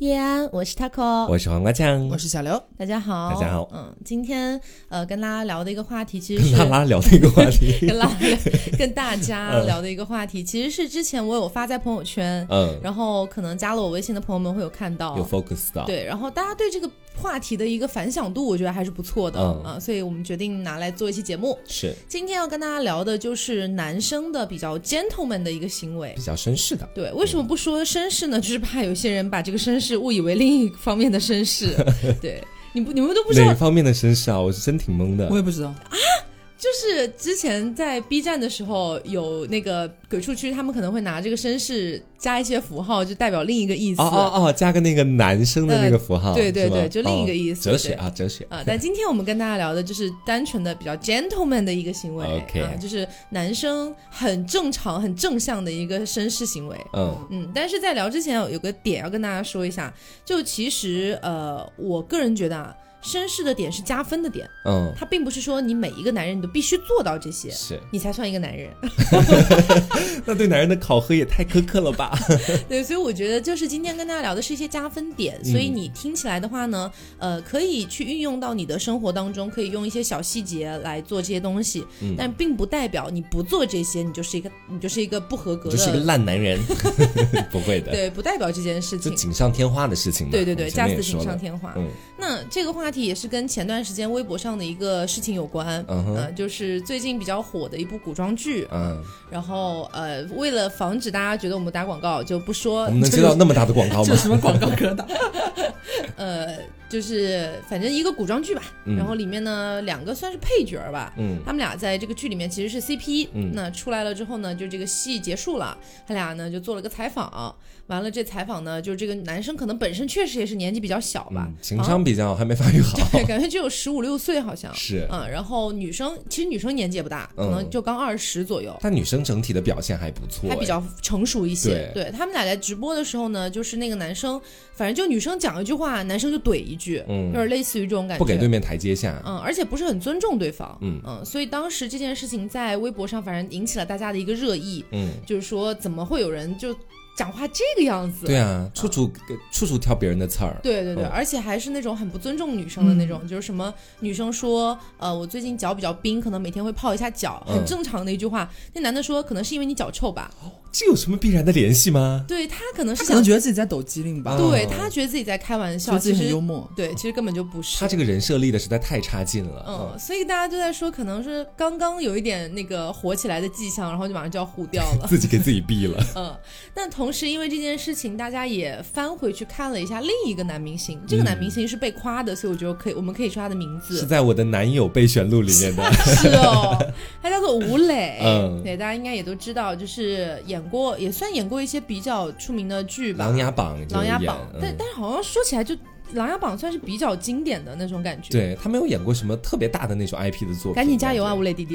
叶安，我是 taco，我是黄瓜酱，我是小刘，大家好，大家好。嗯，今天呃跟大家聊的一个话题，其实是跟拉拉聊的一个话题，跟拉拉跟大家聊的一个话题，其实是之前我有发在朋友圈，嗯，然后可能加了我微信的朋友们会有看到，有 focus 到，对，然后大家对这个话题的一个反响度，我觉得还是不错的，啊，所以我们决定拿来做一期节目。是，今天要跟大家聊的就是男生的比较 gentleman 的一个行为，比较绅士的。对，为什么不说绅士呢？就是怕有些人把这个绅士误以为另一方面的绅士。对，你不，你们都不知道哪方面的绅士啊？我是真挺懵的，我也不知道啊。就是之前在 B 站的时候，有那个鬼畜区，他们可能会拿这个绅士加一些符号，就代表另一个意思。哦哦哦，加个那个男生的那个符号。对对对，就另一个意思。哲学啊，哲学啊。但今天我们跟大家聊的就是单纯的比较 gentleman 的一个行为，OK，就是男生很正常、很正向的一个绅士行为。嗯嗯。但是在聊之前，有个点要跟大家说一下，就其实呃，我个人觉得啊。绅士的点是加分的点，嗯，他并不是说你每一个男人你都必须做到这些，是你才算一个男人。那对男人的考核也太苛刻了吧？对，所以我觉得就是今天跟大家聊的是一些加分点，所以你听起来的话呢，呃，可以去运用到你的生活当中，可以用一些小细节来做这些东西，但并不代表你不做这些，你就是一个你就是一个不合格，就是一个烂男人，不会的。对，不代表这件事情就锦上添花的事情。对对对，加次锦上添花。嗯，那这个话。也是跟前段时间微博上的一个事情有关，嗯，就是最近比较火的一部古装剧，嗯，然后呃，为了防止大家觉得我们打广告，就不说。我们能接到那么大的广告吗？这 什么广告可打？呃。就是反正一个古装剧吧，然后里面呢两个算是配角吧，嗯，他们俩在这个剧里面其实是 CP，嗯，那出来了之后呢，就这个戏结束了，他俩呢就做了个采访，完了这采访呢，就是这个男生可能本身确实也是年纪比较小吧，情商比较还没发育好，对，感觉只有十五六岁好像。是，嗯，然后女生其实女生年纪也不大，可能就刚二十左右，但女生整体的表现还不错，还比较成熟一些，对他们俩在直播的时候呢，就是那个男生，反正就女生讲一句话，男生就怼一句，嗯，就是类。似于这种感觉，不给对面台阶下，嗯，而且不是很尊重对方，嗯。嗯，所以当时这件事情在微博上反正引起了大家的一个热议，嗯，就是说怎么会有人就。讲话这个样子，对啊，处处处处挑别人的刺儿，对对对，而且还是那种很不尊重女生的那种，就是什么女生说，呃，我最近脚比较冰，可能每天会泡一下脚，很正常的一句话。那男的说，可能是因为你脚臭吧？这有什么必然的联系吗？对他可能是可能觉得自己在抖机灵吧？对他觉得自己在开玩笑，自己很幽默。对，其实根本就不是。他这个人设立的实在太差劲了。嗯，所以大家都在说，可能是刚刚有一点那个火起来的迹象，然后就马上就要糊掉了，自己给自己毙了。嗯，但同时因为这件事。情大家也翻回去看了一下另一个男明星，这个男明星是被夸的，所以我觉得可以，我们可以说他的名字是在我的男友备选录里面的，是哦，他叫做吴磊，嗯，对，大家应该也都知道，就是演过，也算演过一些比较出名的剧吧，《琅琊榜》，《琅琊榜》，但但是好像说起来就。《琅琊榜》算是比较经典的那种感觉，对他没有演过什么特别大的那种 IP 的作品。赶紧加油啊，吴磊弟弟！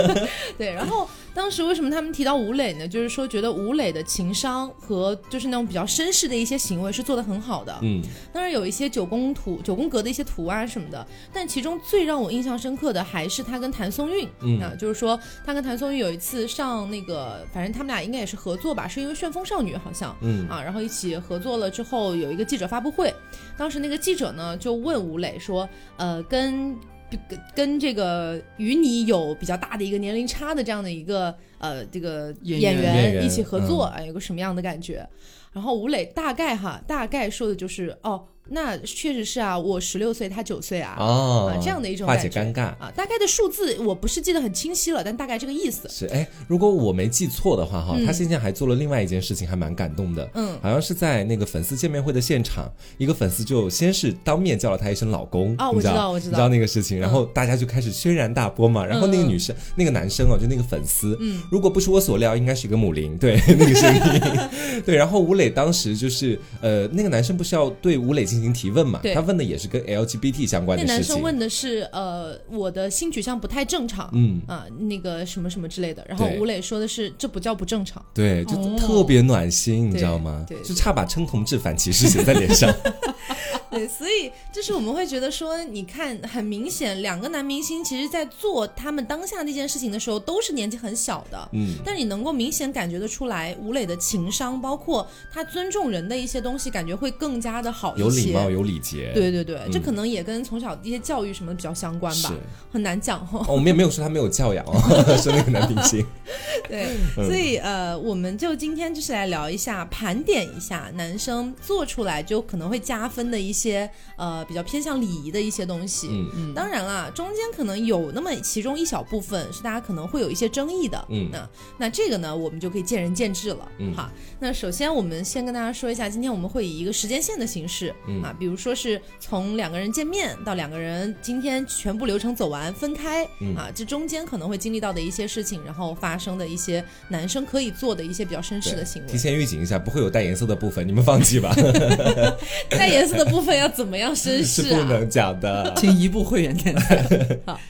对，然后当时为什么他们提到吴磊呢？就是说觉得吴磊的情商和就是那种比较绅士的一些行为是做的很好的。嗯，当然有一些九宫图、九宫格的一些图啊什么的，但其中最让我印象深刻的还是他跟谭松韵。嗯，啊，就是说他跟谭松韵有一次上那个，反正他们俩应该也是合作吧，是因为《旋风少女》好像。嗯，啊，然后一起合作了之后有一个记者发布会，当时。那个记者呢，就问吴磊说：“呃，跟跟跟这个与你有比较大的一个年龄差的这样的一个呃这个演员一起合作，啊，有个什么样的感觉？”然后吴磊大概哈，大概说的就是哦。那确实是啊，我十六岁，他九岁啊，啊，这样的一种化解尴尬啊。大概的数字我不是记得很清晰了，但大概这个意思是。哎，如果我没记错的话哈，他现在还做了另外一件事情，还蛮感动的。嗯，好像是在那个粉丝见面会的现场，一个粉丝就先是当面叫了他一声老公。哦，我知道，我知道，你知道那个事情，然后大家就开始轩然大波嘛。然后那个女生，那个男生哦，就那个粉丝，嗯，如果不出我所料，应该是一个母林，对 那个声音，对。然后吴磊当时就是呃，那个男生不是要对吴磊进行提问嘛？他问的也是跟 LGBT 相关的事情。那男生问的是，呃，我的性取向不太正常，嗯啊，那个什么什么之类的。然后吴磊说的是，这不叫不正常。对，就特别暖心，你知道吗？对，就差把称同志反歧视写在脸上。对，所以就是我们会觉得说，你看，很明显，两个男明星其实，在做他们当下那件事情的时候，都是年纪很小的。嗯，但你能够明显感觉得出来，吴磊的情商，包括他尊重人的一些东西，感觉会更加的好一些。有礼貌，有礼节。对对对，这可能也跟从小一些教育什么比较相关吧，很难讲哦。我们也没有说他没有教养啊，说那个男明星。对，所以呃，我们就今天就是来聊一下，盘点一下男生做出来就可能会加分的一些呃比较偏向礼仪的一些东西。嗯嗯。当然啦，中间可能有那么其中一小部分是大家可能会有一些争议的。嗯。那那这个呢，我们就可以见仁见智了。嗯。好，那首先我们先跟大家说一下，今天我们会以一个时间线的形式啊，比如说是从两个人见面到两个人今天全部流程走完分开啊，这中间可能会经历到的一些事情，然后发生的一些男生可以做的一些比较绅士的行为。提前预警一下，不会有带颜色的部分，你们放弃吧。带颜色的部分要怎么样绅士？是不能讲的，请一步会员点赞。好，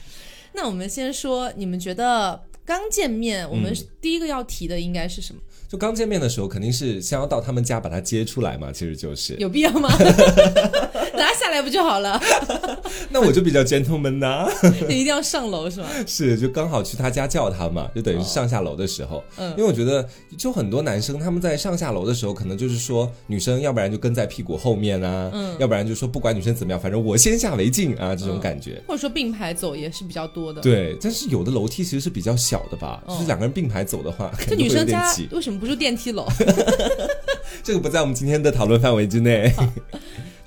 那我们先说，你们觉得刚见面，我们第一个要提的应该是什么？就刚见面的时候，肯定是先要到他们家把他接出来嘛，其实就是有必要吗？拿下来不就好了？那我就比较 gentleman 呐，你一定要上楼是吗？是，就刚好去他家叫他嘛，就等于是上下楼的时候。嗯，因为我觉得，就很多男生他们在上下楼的时候，可能就是说女生要不然就跟在屁股后面啊，嗯，要不然就说不管女生怎么样，反正我先下为敬啊，这种感觉。或者说并排走也是比较多的。对，但是有的楼梯其实是比较小的吧，就是两个人并排走的话，这女生家为什么不住电梯楼？这个不在我们今天的讨论范围之内。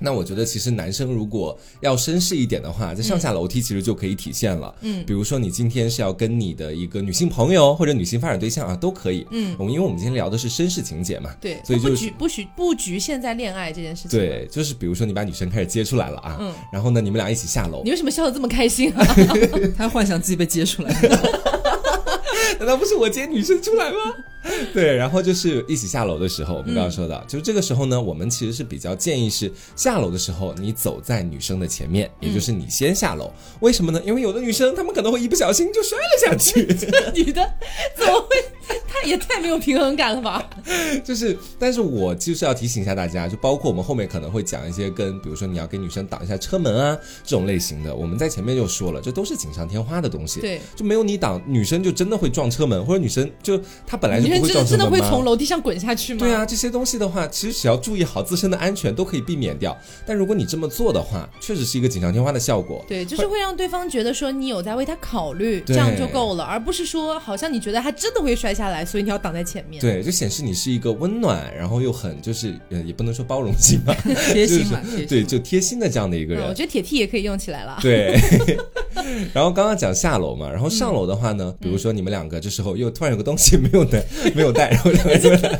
那我觉得，其实男生如果要绅士一点的话，在上下楼梯其实就可以体现了。嗯，比如说你今天是要跟你的一个女性朋友或者女性发展对象啊，都可以。嗯，我们因为我们今天聊的是绅士情节嘛，对，所以就不局不局不局限在恋爱这件事情。对，就是比如说你把女生开始接出来了啊，嗯，然后呢，你们俩一起下楼。你为什么笑得这么开心啊？他幻想自己被接出来。难道不是我接女生出来吗？对，然后就是一起下楼的时候，我们刚刚说到，就是这个时候呢，我们其实是比较建议是下楼的时候，你走在女生的前面，也就是你先下楼。为什么呢？因为有的女生她们可能会一不小心就摔了下去。这 女的怎么会？她也太没有平衡感了吧？就是，但是我就是要提醒一下大家，就包括我们后面可能会讲一些跟，比如说你要给女生挡一下车门啊这种类型的，我们在前面就说了，这都是锦上添花的东西。对，就没有你挡，女生就真的会撞车门，或者女生就她本来就。真的真的会从楼梯上滚下去吗？对啊，这些东西的话，其实只要注意好自身的安全，都可以避免掉。但如果你这么做的话，确实是一个锦上添花的效果。对，就是会让对方觉得说你有在为他考虑，这样就够了，而不是说好像你觉得他真的会摔下来，所以你要挡在前面。对，就显示你是一个温暖，然后又很就是呃，也不能说包容性 吧，贴心嘛，对，就贴心的这样的一个人。我觉得铁 T 也可以用起来了。对。然后刚刚讲下楼嘛，然后上楼的话呢，比如说你们两个这时候又突然有个东西没有带，没有带，然后两个人。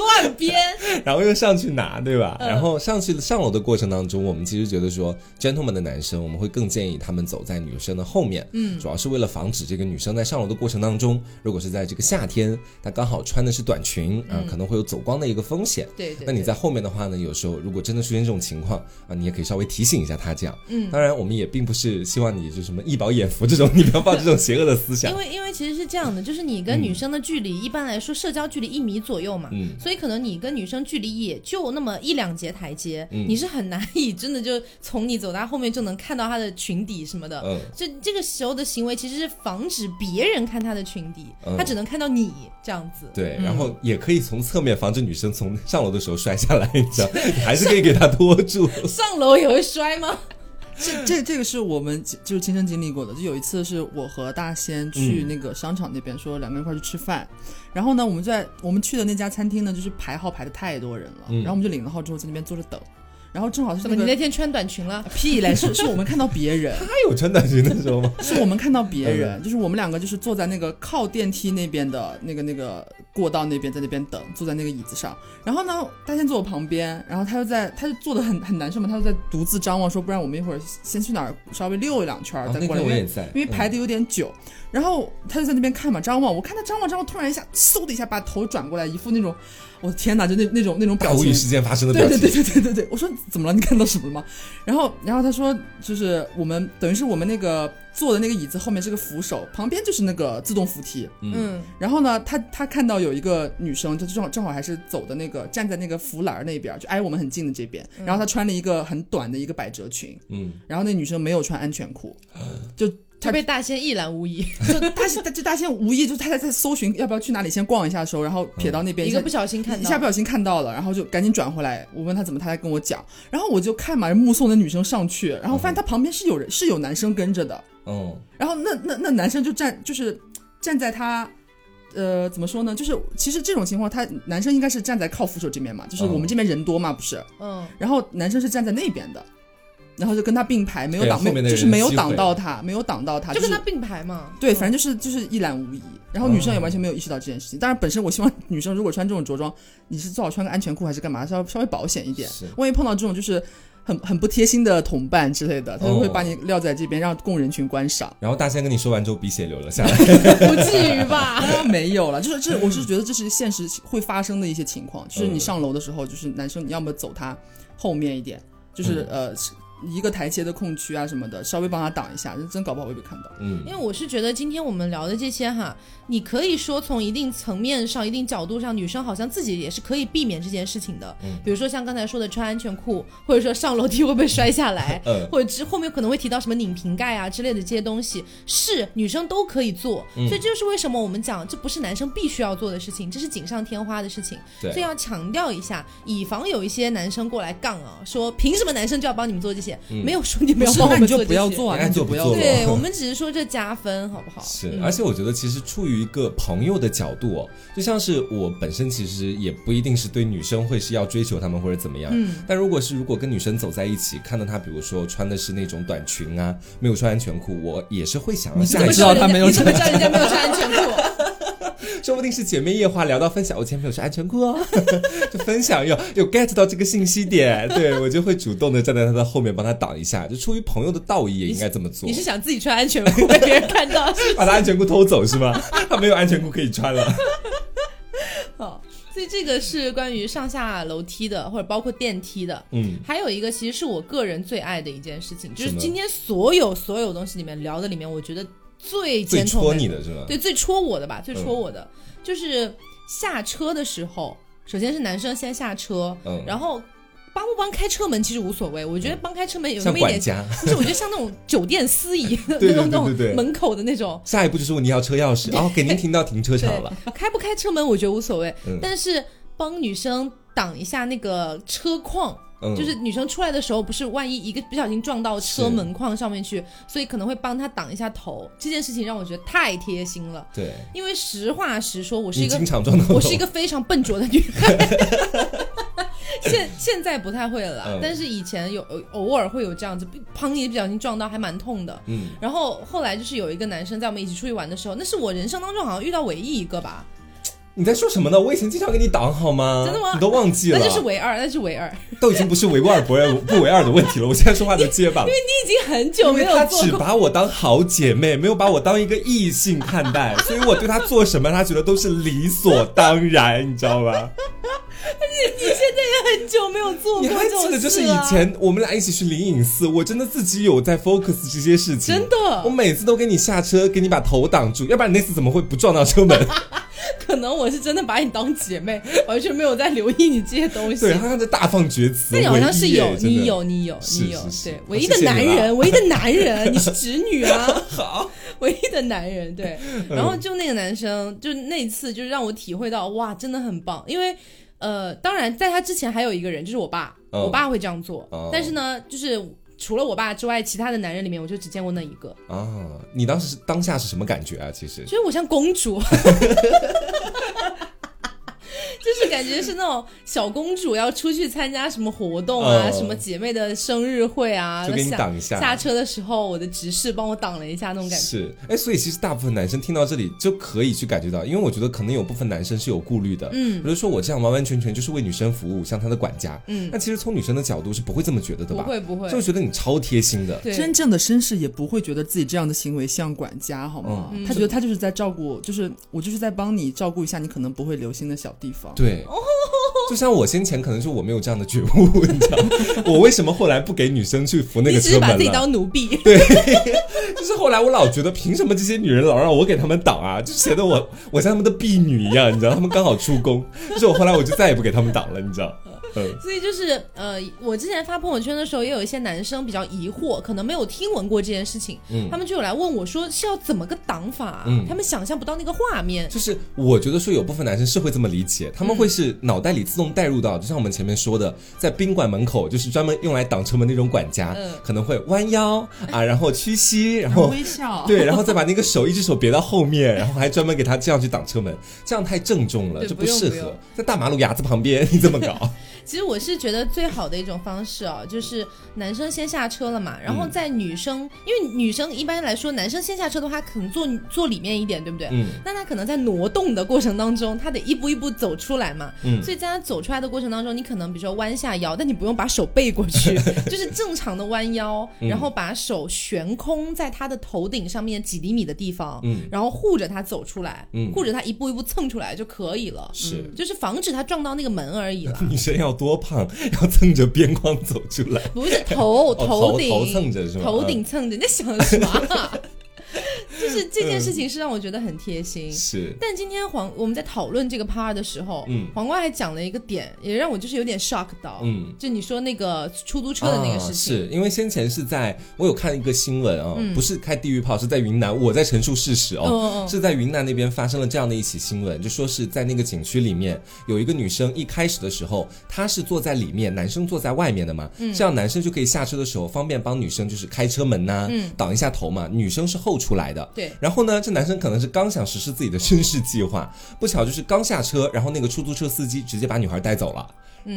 乱编，然后又上去拿，对吧？然后上去上楼的过程当中，我们其实觉得说，gentleman 的男生，我们会更建议他们走在女生的后面，嗯，主要是为了防止这个女生在上楼的过程当中，如果是在这个夏天，她刚好穿的是短裙啊，可能会有走光的一个风险。对，那你在后面的话呢，有时候如果真的出现这种情况啊，你也可以稍微提醒一下他这样。嗯，当然我们也并不是希望你就什么一饱眼福这种，你不要抱这种邪恶的思想。因为因为其实是这样的，就是你跟女生的距离一般来说社交距离一米左右嘛，嗯，所以可能你跟女生距离也就那么一两节台阶，你是很难以真的就从你走到后面就能看到她的裙底什么的。嗯，这这个时候的行为其实是防止别人看她的裙底，她只能看到你这样子。对，然后也可以从侧面防止女生从上楼的时候摔下来，你知道，你 还是可以给她拖住。上楼也会摔吗？这这这个是我们就是亲身经历过的。就有一次是我和大仙去那个商场那边，说两个人一块去吃饭，然后呢，我们在我们去的那家餐厅呢，就是排号排的太多人了，然后我们就领了号之后在那边坐着等。然后正好是你那天穿短裙了？屁嘞！是 是我们看到别人，他有穿短裙的时候吗？是我们看到别人，就是我们两个就是坐在那个靠电梯那边的那个那个过道那边，在那边等，坐在那个椅子上。然后呢，他先坐我旁边，然后他又在，他就坐的很很难受嘛，他就在独自张望，说不然我们一会儿先去哪儿稍微溜一两圈再过来，因为因为排的有点久。然后他就在那边看嘛，张望。我看他张望张望，突然一下，嗖的一下把头转过来，一副那种。我的天哪，就那那种那种表情，无语事件发生的表情。对对对对对对对，我说怎么了？你看到什么了吗？然后然后他说，就是我们等于是我们那个坐的那个椅子后面是个扶手，旁边就是那个自动扶梯。嗯，然后呢，他他看到有一个女生，就正好正好还是走的那个站在那个扶栏那边，就挨我们很近的这边。然后她穿了一个很短的一个百褶裙。嗯，然后那女生没有穿安全裤，就。他被大仙一览无遗，就大仙，就大仙无意，就是他在在搜寻要不要去哪里先逛一下的时候，然后瞥到那边一个不小心看到，一下不小心看到了，然后就赶紧转回来。我问他怎么，他才跟我讲。然后我就看嘛，目送那女生上去，然后发现他旁边是有人，是有男生跟着的。哦。然后那那那男生就站，就是站在他，呃，怎么说呢？就是其实这种情况，他男生应该是站在靠扶手这边嘛，就是我们这边人多嘛，不是？嗯。然后男生是站在那边的。然后就跟他并排，没有挡，没就是没有挡到他，没有挡到他，就跟他并排嘛。对，反正就是就是一览无遗。然后女生也完全没有意识到这件事情。当然，本身我希望女生如果穿这种着装，你是最好穿个安全裤还是干嘛，稍稍微保险一点。万一碰到这种就是很很不贴心的同伴之类的，他就会把你撂在这边，让供人群观赏。然后大仙跟你说完之后，鼻血流了下来。不至于吧？没有了，就是这，我是觉得这是现实会发生的一些情况。就是你上楼的时候，就是男生你要么走他后面一点，就是呃。一个台阶的空区啊什么的，稍微帮他挡一下，真搞不好会被看到。嗯，因为我是觉得今天我们聊的这些哈，你可以说从一定层面上、一定角度上，女生好像自己也是可以避免这件事情的。嗯，比如说像刚才说的穿安全裤，或者说上楼梯会不会摔下来，嗯，或者之后面可能会提到什么拧瓶盖啊之类的这些东西，是女生都可以做。所以这就是为什么我们讲这不是男生必须要做的事情，这是锦上添花的事情。对，所以要强调一下，以防有一些男生过来杠啊，说凭什么男生就要帮你们做这些？没有说你们要帮我们做，不要做，那就不要做。对我们只是说这加分，好不好？是，而且我觉得其实出于一个朋友的角度哦，就像是我本身其实也不一定是对女生会是要追求她们或者怎么样。嗯。但如果是如果跟女生走在一起，看到她比如说穿的是那种短裙啊，没有穿安全裤，我也是会想要下知道她没有，你怎么知道人家没有穿安全裤？说不定是姐妹夜话聊到分享，我前面有穿安全裤哦，就分享有有 get 到这个信息点，对我就会主动的站在他的后面帮他挡一下，就出于朋友的道义也应该这么做。你是想自己穿安全裤被别人看到，把他安全裤偷走是吗？他没有安全裤可以穿了。好，所以这个是关于上下楼梯的，或者包括电梯的。嗯，还有一个其实是我个人最爱的一件事情，就是今天所有所有东西里面聊的里面，我觉得。最最戳你的是吧？对，最戳我的吧，最戳我的就是下车的时候，首先是男生先下车，嗯，然后帮不帮开车门其实无所谓，我觉得帮开车门有那么一点，就是，我觉得像那种酒店司仪 那种那种门口的那种。下一步就是问你要车钥匙，然后给您停到停车场了。开不开车门我觉得无所谓，但是帮女生挡一下那个车框。就是女生出来的时候，不是万一一个不小心撞到车门框上面去，所以可能会帮她挡一下头。这件事情让我觉得太贴心了。对，因为实话实说，我是一个经常撞到，我是一个非常笨拙的女孩。现现在不太会了，但是以前有偶尔会有这样子，砰一不小心撞到，还蛮痛的。嗯，然后后来就是有一个男生在我们一起出去玩的时候，那是我人生当中好像遇到唯一一个吧。你在说什么呢？我以前经常给你挡，好吗？真的吗？你都忘记了？那就是唯二，那是唯二，都已经不是唯二不二不唯二的问题了。我现在说话都结巴了，因为你已经很久没有他只把我当好姐妹，没有把我当一个异性看待，所以我对他做什么，他觉得都是理所当然，你知道吧？你你现在也很久没有做过，你还记得就是以前我们俩一起去灵隐寺，我真的自己有在 focus 这些事情，真的，我每次都给你下车，给你把头挡住，要不然你那次怎么会不撞到车门？可能我是真的把你当姐妹，完全没有在留意你这些东西。对，他在大放厥词。那你好像是有，你有，你有，你有。对，唯一的男人，唯一的男人，你是侄女啊。好，唯一的男人。对，然后就那个男生，就那次，就让我体会到，哇，真的很棒。因为，呃，当然在他之前还有一个人，就是我爸，我爸会这样做。但是呢，就是。除了我爸之外，其他的男人里面，我就只见过那一个啊！你当时当下是什么感觉啊？其实，觉得我像公主。就是感觉是那种小公主要出去参加什么活动啊，什么姐妹的生日会啊，就给你挡一下。下车的时候，我的执事帮我挡了一下，那种感觉。是，哎，所以其实大部分男生听到这里就可以去感觉到，因为我觉得可能有部分男生是有顾虑的，嗯，比如说我这样完完全全就是为女生服务，像他的管家，嗯，那其实从女生的角度是不会这么觉得的吧？不会不会，就觉得你超贴心的。真正的绅士也不会觉得自己这样的行为像管家，好吗？他觉得他就是在照顾，就是我就是在帮你照顾一下你可能不会留心的小地方。对。就像我先前可能是我没有这样的觉悟，你知道，我为什么后来不给女生去扶那个车门了？把自己当奴婢。对，就是后来我老觉得凭什么这些女人老让我给他们挡啊？就显得我我像他们的婢女一样，你知道，他们刚好出宫，就是我后来我就再也不给他们挡了，你知道。所以就是呃，我之前发朋友圈的时候，也有一些男生比较疑惑，可能没有听闻过这件事情，嗯，他们就有来问我说是要怎么个挡法，嗯，他们想象不到那个画面。就是我觉得说有部分男生是会这么理解，他们会是脑袋里自动带入到，就像我们前面说的，在宾馆门口就是专门用来挡车门那种管家，嗯，可能会弯腰啊，然后屈膝，然后微笑，对，然后再把那个手一只手别到后面，然后还专门给他这样去挡车门，这样太郑重了，这不适合。在大马路牙子旁边你这么搞。其实我是觉得最好的一种方式哦，就是男生先下车了嘛，然后在女生，因为女生一般来说，男生先下车的话，可能坐坐里面一点，对不对？嗯。那他可能在挪动的过程当中，他得一步一步走出来嘛。嗯。所以在他走出来的过程当中，你可能比如说弯下腰，但你不用把手背过去，就是正常的弯腰，然后把手悬空在他的头顶上面几厘米的地方，嗯，然后护着他走出来，嗯，护着他一步一步蹭出来就可以了。是。就是防止他撞到那个门而已了。女生要。多胖，要蹭着边框走出来？不是头头顶头蹭着是吗？头顶蹭着，你在想什么？就是这件事情是让我觉得很贴心，是。但今天黄我们在讨论这个 part 的时候，嗯，黄瓜还讲了一个点，也让我就是有点 shock 到，嗯，就你说那个出租车的那个事情，是因为先前是在我有看一个新闻啊，不是开地狱炮，是在云南，我在陈述事实哦，是在云南那边发生了这样的一起新闻，就说是在那个景区里面有一个女生，一开始的时候她是坐在里面，男生坐在外面的嘛，嗯。这样男生就可以下车的时候方便帮女生就是开车门呐，嗯。挡一下头嘛，女生是后出来的。对，然后呢，这男生可能是刚想实施自己的绅士计划，不巧就是刚下车，然后那个出租车司机直接把女孩带走了。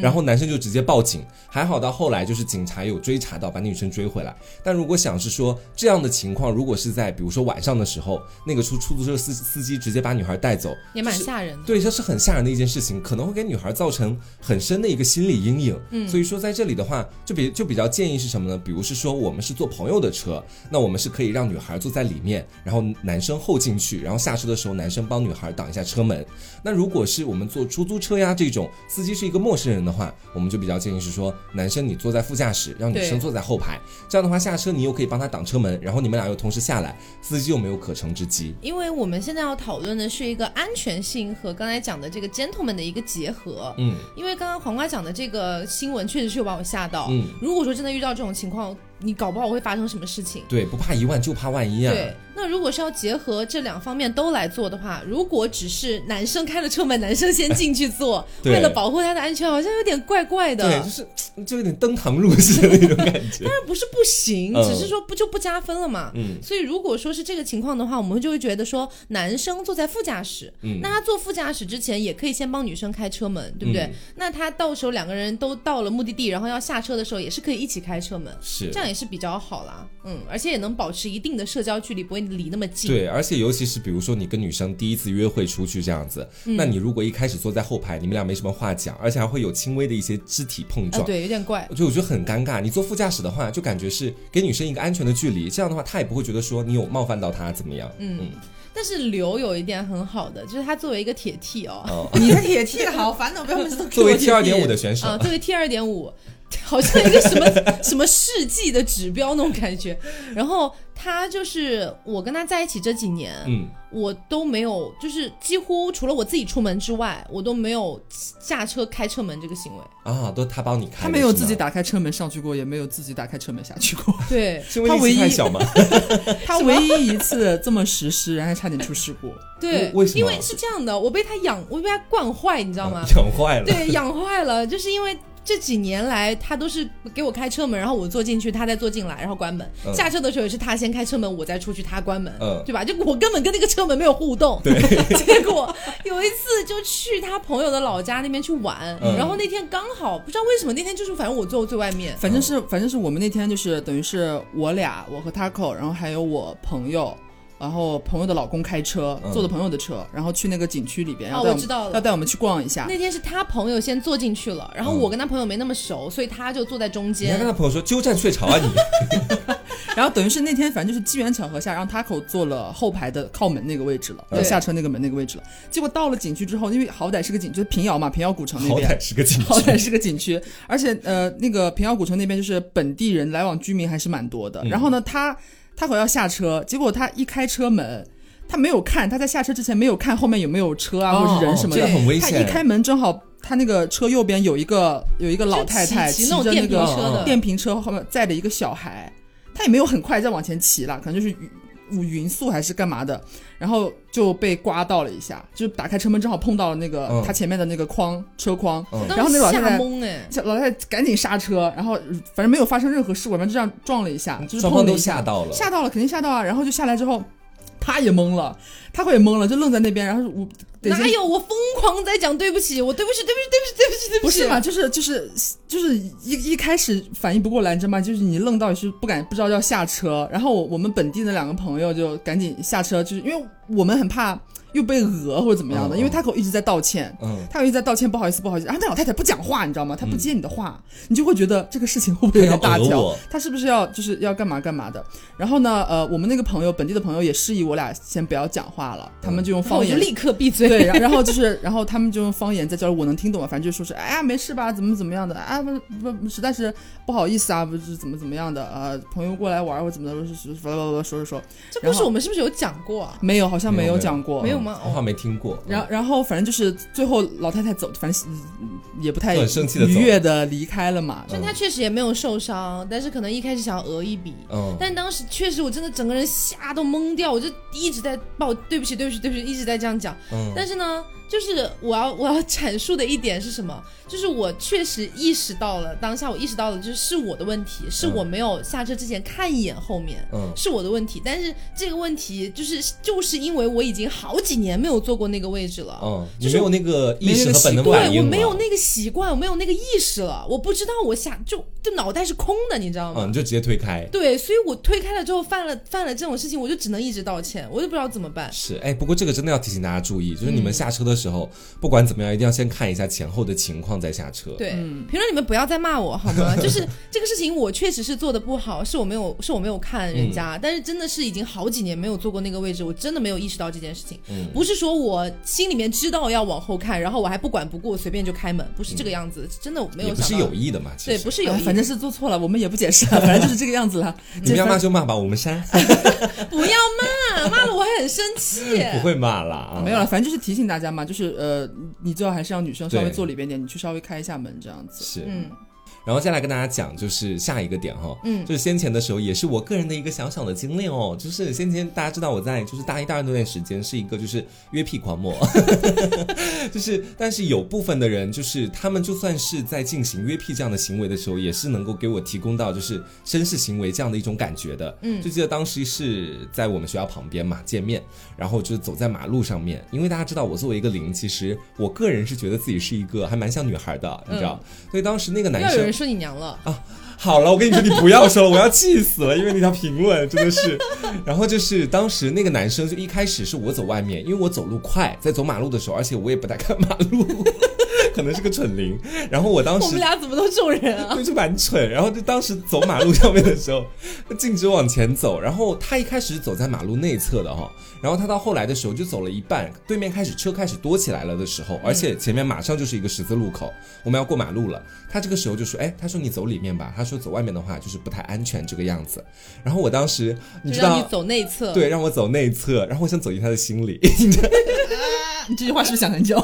然后男生就直接报警，还好到后来就是警察有追查到，把女生追回来。但如果想是说这样的情况，如果是在比如说晚上的时候，那个出出租车司司机直接把女孩带走，也蛮吓人的。对，这是很吓人的一件事情，可能会给女孩造成很深的一个心理阴影。嗯，所以说在这里的话，就比就比较建议是什么呢？比如是说我们是坐朋友的车，那我们是可以让女孩坐在里面，然后男生后进去，然后下车的时候男生帮女孩挡一下车门。那如果是我们坐出租车呀这种，司机是一个陌生人的话，我们就比较建议是说，男生你坐在副驾驶，让女生坐在后排，这样的话下车你又可以帮他挡车门，然后你们俩又同时下来，司机又没有可乘之机。因为我们现在要讨论的是一个安全性和刚才讲的这个 gentleman 的一个结合。嗯，因为刚刚黄瓜讲的这个新闻确实是有把我吓到。嗯，如果说真的遇到这种情况。你搞不好会发生什么事情？对，不怕一万就怕万一啊！对，那如果是要结合这两方面都来做的话，如果只是男生开了车门，男生先进去坐，为了保护他的安全，好像有点怪怪的。对，就是就有点登堂入室的那种感觉。当然不是不行，只是说不就不加分了嘛。嗯。所以如果说是这个情况的话，我们就会觉得说，男生坐在副驾驶，嗯，那他坐副驾驶之前也可以先帮女生开车门，对不对？那他到时候两个人都到了目的地，然后要下车的时候，也是可以一起开车门，是这样。也是比较好啦，嗯，而且也能保持一定的社交距离，不会离那么近。对，而且尤其是比如说你跟女生第一次约会出去这样子，那你如果一开始坐在后排，你们俩没什么话讲，而且还会有轻微的一些肢体碰撞，对，有点怪。就我觉得很尴尬。你坐副驾驶的话，就感觉是给女生一个安全的距离，这样的话她也不会觉得说你有冒犯到她怎么样。嗯，但是刘有一点很好的，就是他作为一个铁 T 哦，你的铁 T 好烦恼，不要每次都作为 T 二点五的选手啊，作为 T 二点五。好像一个什么什么世纪的指标那种感觉，然后他就是我跟他在一起这几年，嗯，我都没有，就是几乎除了我自己出门之外，我都没有下车开车门这个行为。啊，都他帮你开，他没有自己打开车门上去过，也没有自己打开车门下去过，对，他唯一太小嘛，他唯一一次这么实施，然后差点出事故，对，为什么？因为是这样的，我被他养，我被他惯坏，你知道吗？养坏了，对，养坏了，就是因为。这几年来，他都是给我开车门，然后我坐进去，他再坐进来，然后关门。下车的时候也是他先开车门，我再出去，他关门，对吧？就我根本跟那个车门没有互动。对。结果有一次就去他朋友的老家那边去玩，然后那天刚好不知道为什么那天就是反正我坐最外面，反正是反正是我们那天就是等于是我俩，我和 Taco，然后还有我朋友。然后朋友的老公开车，坐的朋友的车，然后去那个景区里边，要我知道了要带我们去逛一下。那天是他朋友先坐进去了，然后我跟他朋友没那么熟，所以他就坐在中间。你还跟他朋友说鸠占鹊巢啊你？然后等于是那天反正就是机缘巧合下，让 Taco 坐了后排的靠门那个位置了，要下车那个门那个位置了。结果到了景区之后，因为好歹是个景，就是平遥嘛，平遥古城那边，好歹是个景区，好歹是个景区，而且呃，那个平遥古城那边就是本地人来往居民还是蛮多的。然后呢，他他好要下车，结果他一开车门。他没有看，他在下车之前没有看后面有没有车啊，或者是人什么的。很危险。他一开门，正好他那个车右边有一个有一个老太太骑着那个电瓶车，后面载着一个小孩。他也没有很快再往前骑了，可能就是五匀速还是干嘛的，然后就被刮到了一下，就打开车门正好碰到了那个他前面的那个框车框，然后那老太太老太太赶紧刹车，然后反正没有发生任何事故，反正就这样撞了一下，就是碰了一下，吓到了，吓到了，肯定吓到啊，然后就下来之后。他也懵了，他会也懵了，就愣在那边。然后我哪有我疯狂在讲对不起，我对不起，对不起，对不起，对不起，对不起。不是嘛？就是就是就是一一开始反应不过来，你知道吗？就是你愣到底是不敢不知道要下车。然后我我们本地的两个朋友就赶紧下车，就是因为我们很怕。又被讹或者怎么样的？因为他口一直在道歉，他一直在道歉，不好意思，不好意思。然后那老太太不讲话，你知道吗？她不接你的话，你就会觉得这个事情会不会有点大条？他是不是要就是要干嘛干嘛的？然后呢，呃，我们那个朋友，本地的朋友也示意我俩先不要讲话了，他们就用方言立刻闭嘴。对，然后就是，然后他们就用方言在交流，我能听懂啊，反正就说是，哎呀，没事吧？怎么怎么样的？啊，不不，实在是不好意思啊，不是怎么怎么样的啊？朋友过来玩或怎么的，说说说说说。这故事我们是不是有讲过啊？没有，好像没有讲过，没有吗？我好像没听过。然后，然后反正就是最后老太太走，反正也不太很生气的愉悦的离开了嘛。就她确实也没有受伤，但是可能一开始想要讹一笔。嗯。但当时确实我真的整个人吓都懵掉，我就一直在抱对不起，对不起，对不起，一直在这样讲。嗯。但是呢。就是我要我要阐述的一点是什么？就是我确实意识到了当下，我意识到了就是是我的问题，是我没有下车之前看一眼后面，嗯，是我的问题。但是这个问题就是就是因为我已经好几年没有坐过那个位置了，嗯，没有那个意识和本能对我没有那个习惯，我没有那个意识了，我不知道我下就就脑袋是空的，你知道吗？嗯，你就直接推开。对，所以我推开了之后犯了犯了这种事情，我就只能一直道歉，我就不知道怎么办。是，哎，不过这个真的要提醒大家注意，就是你们下车的时候，不管怎么样，一定要先看一下前后的情况再下车。对，评论你们不要再骂我好吗？就是这个事情，我确实是做的不好，是我没有，是我没有看人家。但是真的是已经好几年没有坐过那个位置，我真的没有意识到这件事情。不是说我心里面知道要往后看，然后我还不管不顾，随便就开门，不是这个样子。真的没有。不是有意的嘛？对，不是有意，反正是做错了，我们也不解释了，反正就是这个样子了。你们要骂就骂吧，我们删。不要骂，骂了我会很生气。不会骂了，没有了，反正就是提醒大家嘛，就是呃，你最好还是让。女生稍微坐里边点，你去稍微开一下门，这样子是嗯。然后再来跟大家讲，就是下一个点哈，嗯，就是先前的时候，也是我个人的一个小小的经历哦。就是先前大家知道我在就是大一、大二那段时间是一个就是约屁狂魔，就是但是有部分的人就是他们就算是在进行约屁这样的行为的时候，也是能够给我提供到就是绅士行为这样的一种感觉的。嗯，就记得当时是在我们学校旁边嘛见面，然后就是走在马路上面，因为大家知道我作为一个零，其实我个人是觉得自己是一个还蛮像女孩的，你知道，所以当时那个男生。说你娘了啊！好了，我跟你说，你不要说了，我要气死了，因为那条评论 真的是。然后就是当时那个男生，就一开始是我走外面，因为我走路快，在走马路的时候，而且我也不太看马路，可能是个蠢灵。然后我当时我们俩怎么都这种人啊？就是蛮蠢。然后就当时走马路上面的时候，径直往前走。然后他一开始走在马路内侧的哈，然后他到后来的时候就走了一半，对面开始车开始多起来了的时候，而且前面马上就是一个十字路口，我们要过马路了。他这个时候就说：“哎，他说你走里面吧。”他说走外面的话就是不太安全这个样子。然后我当时你知道，你走内侧，对，让我走内侧。然后我想走进他的心里。你这句话是不是想很久？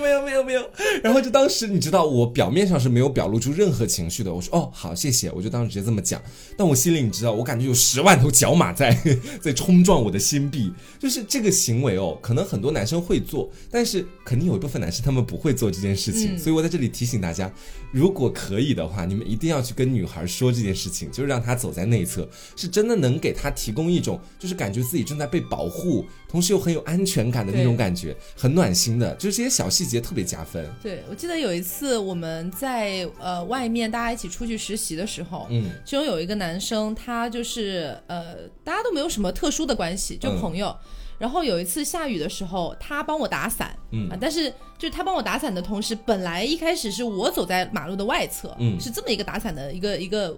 没有没有没有。然后就当时你知道，我表面上是没有表露出任何情绪的。我说：“哦，好，谢谢。”我就当时直接这么讲。但我心里你知道，我感觉有十万头角马在在冲撞我的心壁。就是这个行为哦，可能很多男生会做，但是肯定有一部分男生他们不会做这件事情。所以我在这里提醒大家。如果可以的话，你们一定要去跟女孩说这件事情，就是让她走在内侧，是真的能给她提供一种，就是感觉自己正在被保护，同时又很有安全感的那种感觉，很暖心的，就是这些小细节特别加分。对，我记得有一次我们在呃外面大家一起出去实习的时候，嗯，其中有一个男生，他就是呃大家都没有什么特殊的关系，就朋友。然后有一次下雨的时候，他帮我打伞，嗯。啊，但是就是他帮我打伞的同时，本来一开始是我走在马路的外侧，嗯，是这么一个打伞的一个一个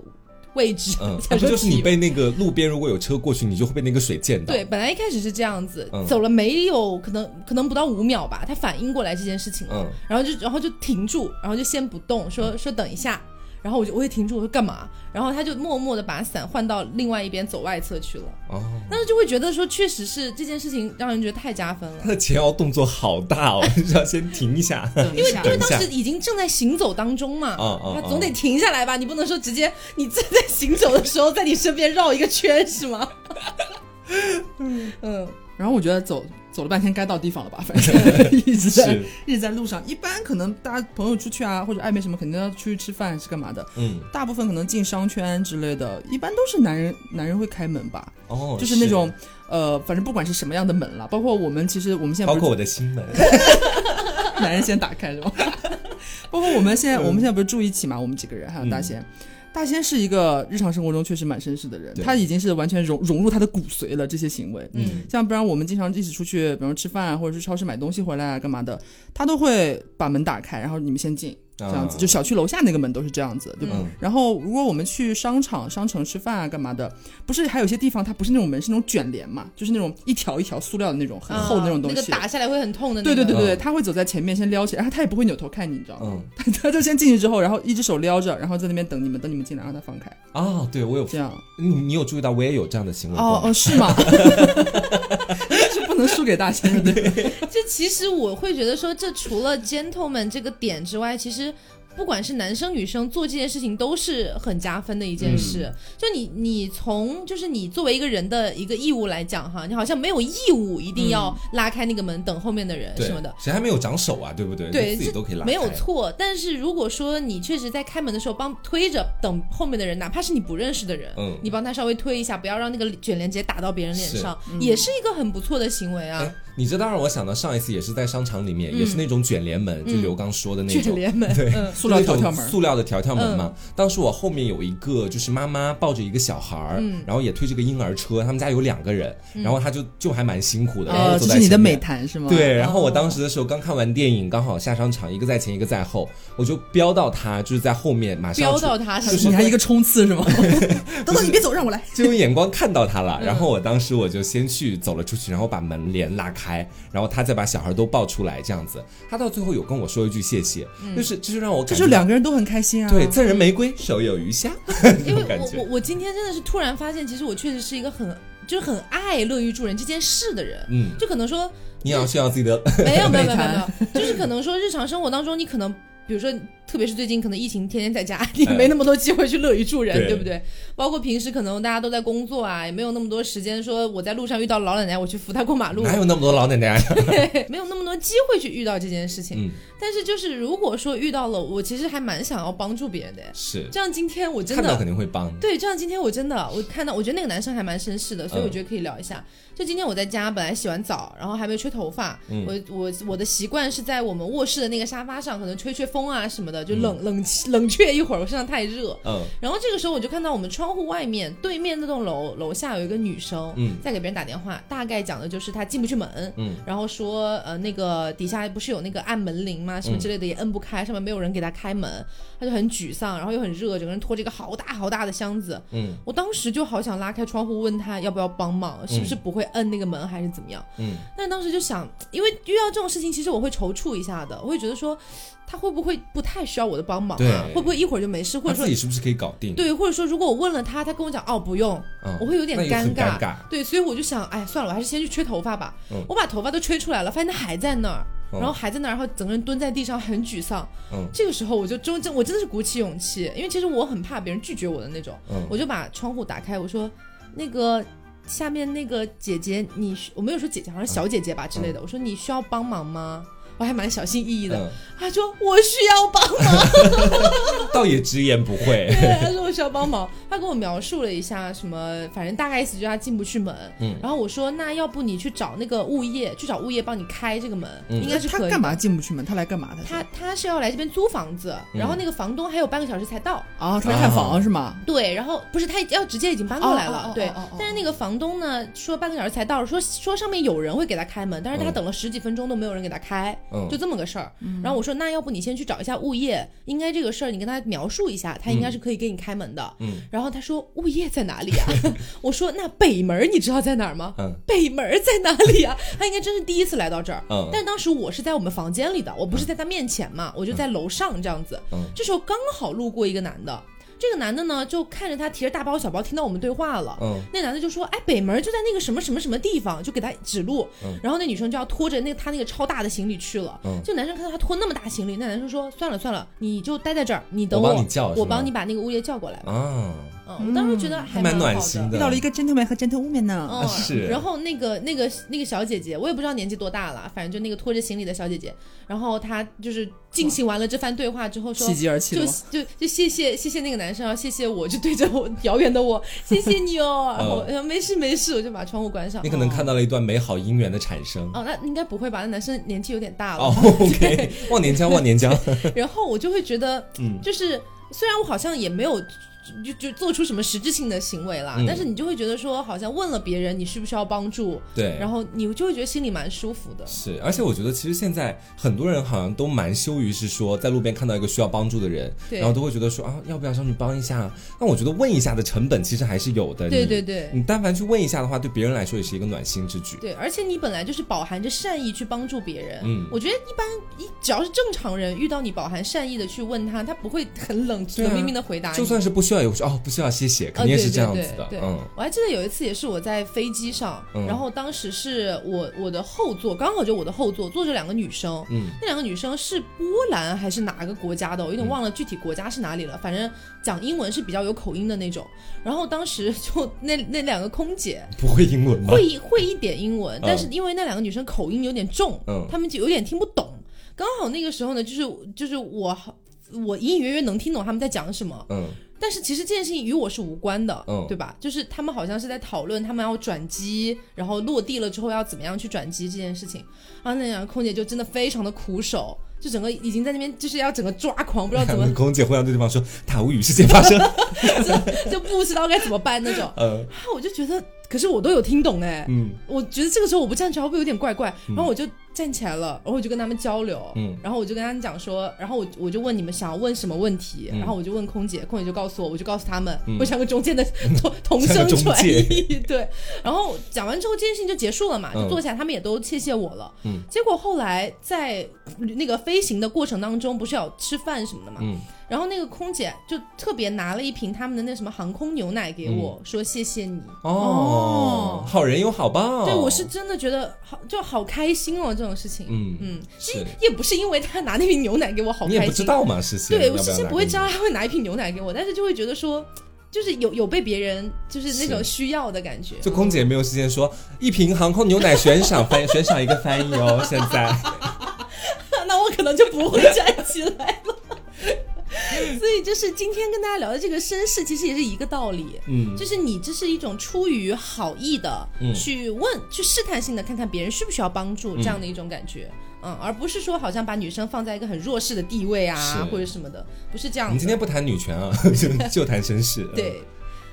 位置。就是你被那个路边如果有车过去，你就会被那个水溅到。对，本来一开始是这样子，走了没有可能可能不到五秒吧，他反应过来这件事情了，然后就然后就停住，然后就先不动，说说等一下。然后我就我也停住，我说干嘛？然后他就默默的把伞换到另外一边走外侧去了。哦，但是就会觉得说，确实是这件事情让人觉得太加分了。他的前摇动作好大哦，就 要先停一下，因为因为当时已经正在行走当中嘛，他总得停下来吧？你不能说直接你正在行走的时候在你身边绕一个圈是吗？嗯 嗯，然后我觉得走。走了半天，该到地方了吧？反正 一直在一直在路上。一般可能大家朋友出去啊，或者暧昧什么，肯定要出去吃饭是干嘛的？嗯，大部分可能进商圈之类的，一般都是男人男人会开门吧？哦，就是那种呃，反正不管是什么样的门了，包括我们其实我们现在包括我的心门，男人先打开是吧？包括我们现在我们现在不是住一起嘛？我们几个人还有大仙。大仙是一个日常生活中确实蛮绅士的人，他已经是完全融融入他的骨髓了。这些行为，嗯，像不然我们经常一起出去，比如吃饭或者是超市买东西回来啊，干嘛的，他都会把门打开，然后你们先进。这样子，就小区楼下那个门都是这样子，对吧？然后如果我们去商场、商城吃饭啊，干嘛的，不是还有些地方它不是那种门，是那种卷帘嘛，就是那种一条一条塑料的那种很厚的那种东西，那个打下来会很痛的。对对对对对，他会走在前面先撩起来，然后他也不会扭头看你，你知道吗？嗯，他就先进去之后，然后一只手撩着，然后在那边等你们，等你们进来让他放开。啊，对我有这样，你你有注意到我也有这样的行为？哦哦，是吗？是不给大先生，对。这其实我会觉得说，这除了 gentleman 这个点之外，其实。不管是男生女生做这件事情都是很加分的一件事。就你你从就是你作为一个人的一个义务来讲哈，你好像没有义务一定要拉开那个门等后面的人什么的。谁还没有长手啊？对不对？对，自己都可以拉。没有错。但是如果说你确实在开门的时候帮推着等后面的人，哪怕是你不认识的人，嗯，你帮他稍微推一下，不要让那个卷帘直接打到别人脸上，也是一个很不错的行为啊。你这倒让我想到上一次也是在商场里面，也是那种卷帘门，就刘刚说的那种。卷帘门，对，塑料条条门，塑料的条条门嘛。当时我后面有一个就是妈妈抱着一个小孩儿，然后也推着个婴儿车，他们家有两个人，然后他就就还蛮辛苦的。哦，这是你的美谈是吗？对，然后我当时的时候刚看完电影，刚好下商场，一个在前，一个在后，我就飙到他，就是在后面，马上飙到他，就是你还一个冲刺是吗？等等，你别走，让我来。就用眼光看到他了，然后我当时我就先去走了出去，然后把门帘拉开，然后他。再把小孩都抱出来，这样子，他到最后有跟我说一句谢谢，就是这就让我，这就两个人都很开心啊。对，赠人玫瑰，手有余香。因为我我我今天真的是突然发现，其实我确实是一个很就是很爱乐于助人这件事的人。嗯，就可能说你要炫耀自己的，没有 没有没有没有，就是可能说日常生活当中，你可能比如说。特别是最近可能疫情，天天在家，也没那么多机会去乐于助人，对不对？包括平时可能大家都在工作啊，也没有那么多时间说我在路上遇到老奶奶，我去扶她过马路。哪有那么多老奶奶？对，没有那么多机会去遇到这件事情。嗯。但是就是如果说遇到了，我其实还蛮想要帮助别人的。是。这样今天我真的看到肯定会帮。对，这样今天我真的我看到，我觉得那个男生还蛮绅士的，所以我觉得可以聊一下。就今天我在家，本来洗完澡，然后还没吹头发，我我我的习惯是在我们卧室的那个沙发上，可能吹吹风啊什么的，就冷冷气。冷却一会儿，我身上太热。嗯，然后这个时候我就看到我们窗户外面对面那栋楼楼下有一个女生，嗯，在给别人打电话，大概讲的就是她进不去门，嗯，然后说呃那个底下不是有那个按门铃吗？什么之类的也摁不开，上面没有人给她开门，她就很沮丧，然后又很热，整个人拖着一个好大好大的箱子，嗯，我当时就好想拉开窗户问他要不要帮忙，是不是不会摁那个门还是怎么样？嗯，但当时就想，因为遇到这种事情，其实我会踌躇一下的，我会觉得说。他会不会不太需要我的帮忙啊？会不会一会儿就没事？或者说自己是不是可以搞定？对，或者说如果我问了他，他跟我讲哦不用，我会有点尴尬。对，所以我就想，哎，算了，我还是先去吹头发吧。我把头发都吹出来了，发现他还在那儿，然后还在那儿，然后整个人蹲在地上，很沮丧。这个时候我就真真我真的是鼓起勇气，因为其实我很怕别人拒绝我的那种。我就把窗户打开，我说那个下面那个姐姐，你我没有说姐姐，好像小姐姐吧之类的。我说你需要帮忙吗？我还蛮小心翼翼的，他说我需要帮忙，倒也直言不讳。对，他说我需要帮忙，他跟我描述了一下什么，反正大概意思就是他进不去门。嗯，然后我说那要不你去找那个物业，去找物业帮你开这个门，应该是可以。他干嘛进不去门？他来干嘛的？他他是要来这边租房子，然后那个房东还有半个小时才到。啊，他来看房是吗？对，然后不是他要直接已经搬过来了，对。但是那个房东呢说半个小时才到，说说上面有人会给他开门，但是他等了十几分钟都没有人给他开。就这么个事儿。然后我说，那要不你先去找一下物业，应该这个事儿你跟他描述一下，他应该是可以给你开门的。嗯。然后他说物业在哪里啊？我说那北门你知道在哪儿吗？嗯。北门在哪里啊？他应该真是第一次来到这儿。嗯。但当时我是在我们房间里的，我不是在他面前嘛，我就在楼上这样子。嗯。这时候刚好路过一个男的。这个男的呢，就看着他提着大包小包，听到我们对话了。嗯，那男的就说：“哎，北门就在那个什么什么什么地方，就给他指路。”嗯，然后那女生就要拖着那他那个超大的行李去了。嗯，就男生看到他拖那么大行李，那男生说：“算了算了，你就待在这儿，你等我，我帮你把那个物业叫过来。”啊。我当时觉得还蛮暖心的，遇到了一个 gentleman 和 gentlewoman 呢。是。然后那个那个那个小姐姐，我也不知道年纪多大了，反正就那个拖着行李的小姐姐。然后她就是进行完了这番对话之后，说，喜极而泣就就就谢谢谢谢那个男生，然后谢谢我，就对着我遥远的我，谢谢你哦。然后没事没事，我就把窗户关上。你可能看到了一段美好姻缘的产生。哦，那应该不会吧？那男生年纪有点大了。哦，OK，忘年交忘年交。然后我就会觉得，嗯，就是虽然我好像也没有。就就做出什么实质性的行为啦，但是你就会觉得说，好像问了别人你需不需要帮助，对，然后你就会觉得心里蛮舒服的。是，而且我觉得其实现在很多人好像都蛮羞于是说，在路边看到一个需要帮助的人，然后都会觉得说啊，要不要上去帮一下？那我觉得问一下的成本其实还是有的。对对对，你但凡去问一下的话，对别人来说也是一个暖心之举。对，而且你本来就是饱含着善意去帮助别人。嗯，我觉得一般一只要是正常人遇到你饱含善意的去问他，他不会很冷冷冰冰的回答。就算是不需要也会说哦，不需要。谢谢，肯定是这样子的。嗯，我还记得有一次也是我在飞机上，然后当时是我我的后座刚好就我的后座坐着两个女生，嗯，那两个女生是波兰还是哪个国家的？我有点忘了具体国家是哪里了。反正讲英文是比较有口音的那种。然后当时就 那那两个空姐不会英文吗？会会一点英文，但是因为那两个女生口音有点重，嗯，她们就有点听不懂。刚好那个时候呢，就是就是我我隐隐约约能听懂他们在讲什么，嗯。但是其实这件事情与我是无关的，嗯，对吧？就是他们好像是在讨论他们要转机，然后落地了之后要怎么样去转机这件事情。然后那两个空姐就真的非常的苦手，就整个已经在那边就是要整个抓狂，不知道怎么。空姐互相对对方说：“塔无语事件发生，就不知道该怎么办那种。”嗯，我就觉得，可是我都有听懂哎，嗯，我觉得这个时候我不站出来会不会有点怪怪？然后我就。站起来了，然后我就跟他们交流，嗯，然后我就跟他们讲说，然后我我就问你们想要问什么问题，然后我就问空姐，空姐就告诉我，我就告诉他们，我像个中间的 同同声传译，对，然后讲完之后这件事情就结束了嘛，就坐下，他们也都谢谢我了，嗯，结果后来在那个飞行的过程当中，不是要吃饭什么的嘛，嗯。然后那个空姐就特别拿了一瓶他们的那什么航空牛奶给我，说谢谢你哦，好人有好报。对，我是真的觉得好，就好开心哦，这种事情。嗯嗯，是也不是因为他拿那瓶牛奶给我好开心，你也不知道嘛，事情对我事先不会知道他会拿一瓶牛奶给我，但是就会觉得说，就是有有被别人就是那种需要的感觉。就空姐没有时间说一瓶航空牛奶悬赏翻悬赏一个翻译哦，现在，那我可能就不会站起来了。所以就是今天跟大家聊的这个绅士，其实也是一个道理，嗯，就是你这是一种出于好意的去问、去试探性的看看别人需不需要帮助这样的一种感觉，嗯，而不是说好像把女生放在一个很弱势的地位啊或者什么的，不是这样。我们今天不谈女权啊，就 就谈绅士。对，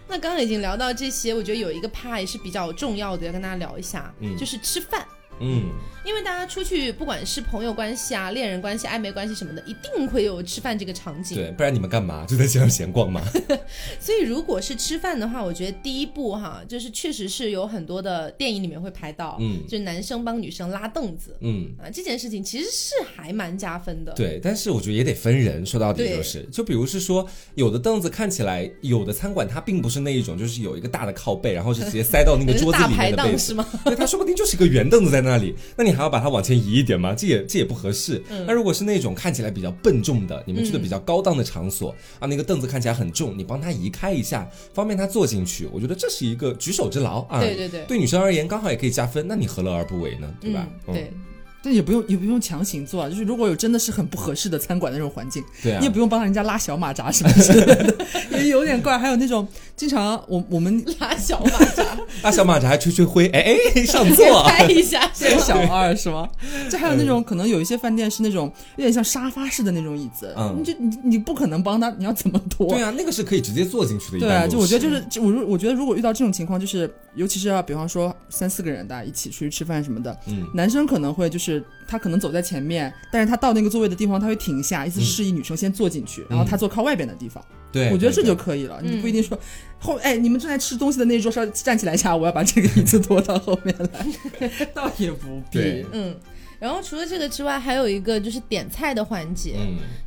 那刚刚已经聊到这些，我觉得有一个趴也是比较重要的，要跟大家聊一下，就是吃饭。嗯，因为大家出去，不管是朋友关系啊、恋人关系、暧昧关系什么的，一定会有吃饭这个场景。对，不然你们干嘛？就在街上闲逛吗？所以，如果是吃饭的话，我觉得第一步哈，就是确实是有很多的电影里面会拍到，嗯，就是男生帮女生拉凳子，嗯啊，这件事情其实是还蛮加分的。对，但是我觉得也得分人，说到底就是，就比如是说，有的凳子看起来，有的餐馆它并不是那一种，就是有一个大的靠背，然后是直接塞到那个 桌子里面的背是吗？对，它说不定就是一个圆凳子在那里，那你还要。把它往前移一点吗？这也这也不合适。那如果是那种看起来比较笨重的，你们去的比较高档的场所啊，那个凳子看起来很重，你帮他移开一下，方便他坐进去。我觉得这是一个举手之劳啊。对对对，对女生而言刚好也可以加分。那你何乐而不为呢？对吧？对。但也不用也不用强行做啊，就是如果有真的是很不合适的餐馆那种环境，对啊，你也不用帮人家拉小马扎什么之类的，也有点怪。还有那种经常我我们 拉小马扎，拉小马扎还吹吹灰，哎哎，上座拍一下，小二是吗？这还有那种可能有一些饭店是那种有点像沙发式的那种椅子，嗯，你就你你不可能帮他，你要怎么拖？对啊，那个是可以直接坐进去的。对啊，就我觉得就是我我觉得如果遇到这种情况，就是尤其是要比方说三四个人大家一起出去吃饭什么的，嗯，男生可能会就是他可能走在前面，但是他到那个座位的地方他会停下，意思示意女生先坐进去，然后他坐靠外边的地方。对，我觉得这就可以了。你不一定说后哎，你们正在吃东西的那一桌上站起来一下，我要把这个椅子拖到后面来，倒也不必。嗯，然后除了这个之外，还有一个就是点菜的环节，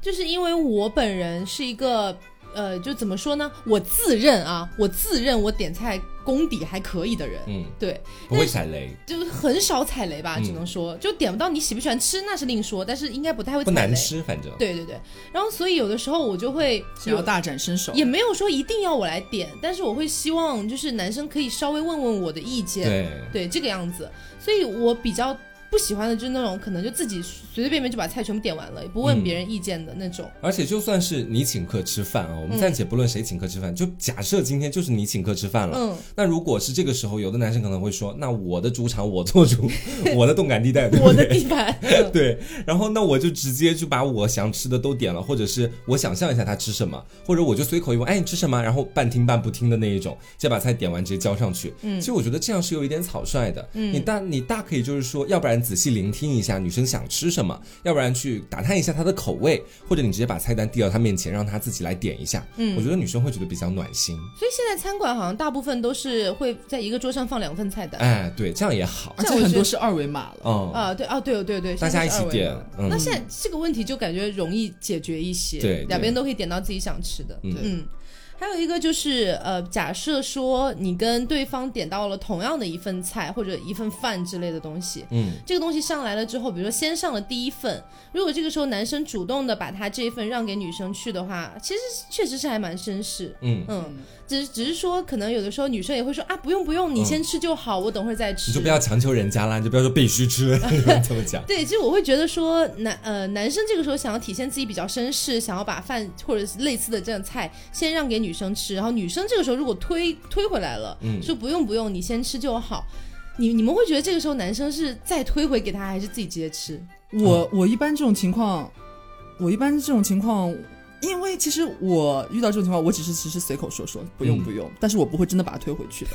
就是因为我本人是一个。呃，就怎么说呢？我自认啊，我自认我点菜功底还可以的人，嗯，对，不会踩雷，就是很少踩雷吧，只能说就点不到你喜不喜欢吃那是另说，但是应该不太会不难吃，反正。对对对。然后所以有的时候我就会想要大展身手，也没有说一定要我来点，但是我会希望就是男生可以稍微问问我的意见，对。对这个样子，所以我比较。不喜欢的就是那种可能就自己随随便便就把菜全部点完了，也不问别人意见的那种。而且就算是你请客吃饭啊，我们暂且不论谁请客吃饭，就假设今天就是你请客吃饭了。嗯。那如果是这个时候，有的男生可能会说：“那我的主场我做主，我的动感地带，我的地盘。”对。然后那我就直接就把我想吃的都点了，或者是我想象一下他吃什么，或者我就随口一问：“哎，你吃什么？”然后半听半不听的那一种，再把菜点完直接交上去。嗯。其实我觉得这样是有一点草率的。嗯。你大你大可以就是说，要不然仔细聆听一。下女生想吃什么，要不然去打探一下她的口味，或者你直接把菜单递到她面前，让她自己来点一下。嗯，我觉得女生会觉得比较暖心。所以现在餐馆好像大部分都是会在一个桌上放两份菜单。哎，对，这样也好，而且很多是二维码了。嗯啊，对啊，对对对，大家一起点。那现在这个问题就感觉容易解决一些，对，两边都可以点到自己想吃的。嗯。还有一个就是，呃，假设说你跟对方点到了同样的一份菜或者一份饭之类的东西，嗯，这个东西上来了之后，比如说先上了第一份，如果这个时候男生主动的把他这一份让给女生去的话，其实确实是还蛮绅士，嗯嗯。只只是说，可能有的时候女生也会说啊，不用不用，你先吃就好，我等会儿再吃。你就不要强求人家啦，你就不要说必须吃，这么讲。对，其实我会觉得说，男呃男生这个时候想要体现自己比较绅士，想要把饭或者是类似的这样菜先让给女生吃，然后女生这个时候如果推推回来了，说不用不用，你先吃就好。你你们会觉得这个时候男生是再推回给他，还是自己直接吃？我我一般这种情况，我一般这种情况。因为其实我遇到这种情况，我只是其实随口说说，不用不用，但是我不会真的把它推回去的。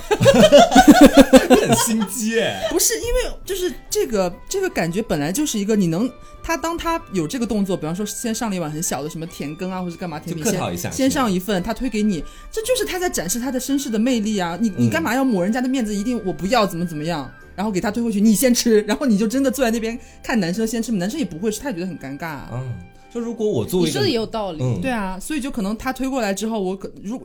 很心机哎，不是因为就是这个这个感觉本来就是一个你能他当他有这个动作，比方说先上了一碗很小的什么甜羹啊，或者干嘛甜品，先先上一份，他推给你，这就是他在展示他的绅士的魅力啊！你你干嘛要抹人家的面子？一定我不要怎么怎么样，然后给他推回去，你先吃，然后你就真的坐在那边看男生先吃，男生也不会吃，他也觉得很尴尬。嗯。就如果我作为你说的也有道理，对啊，所以就可能他推过来之后，我可如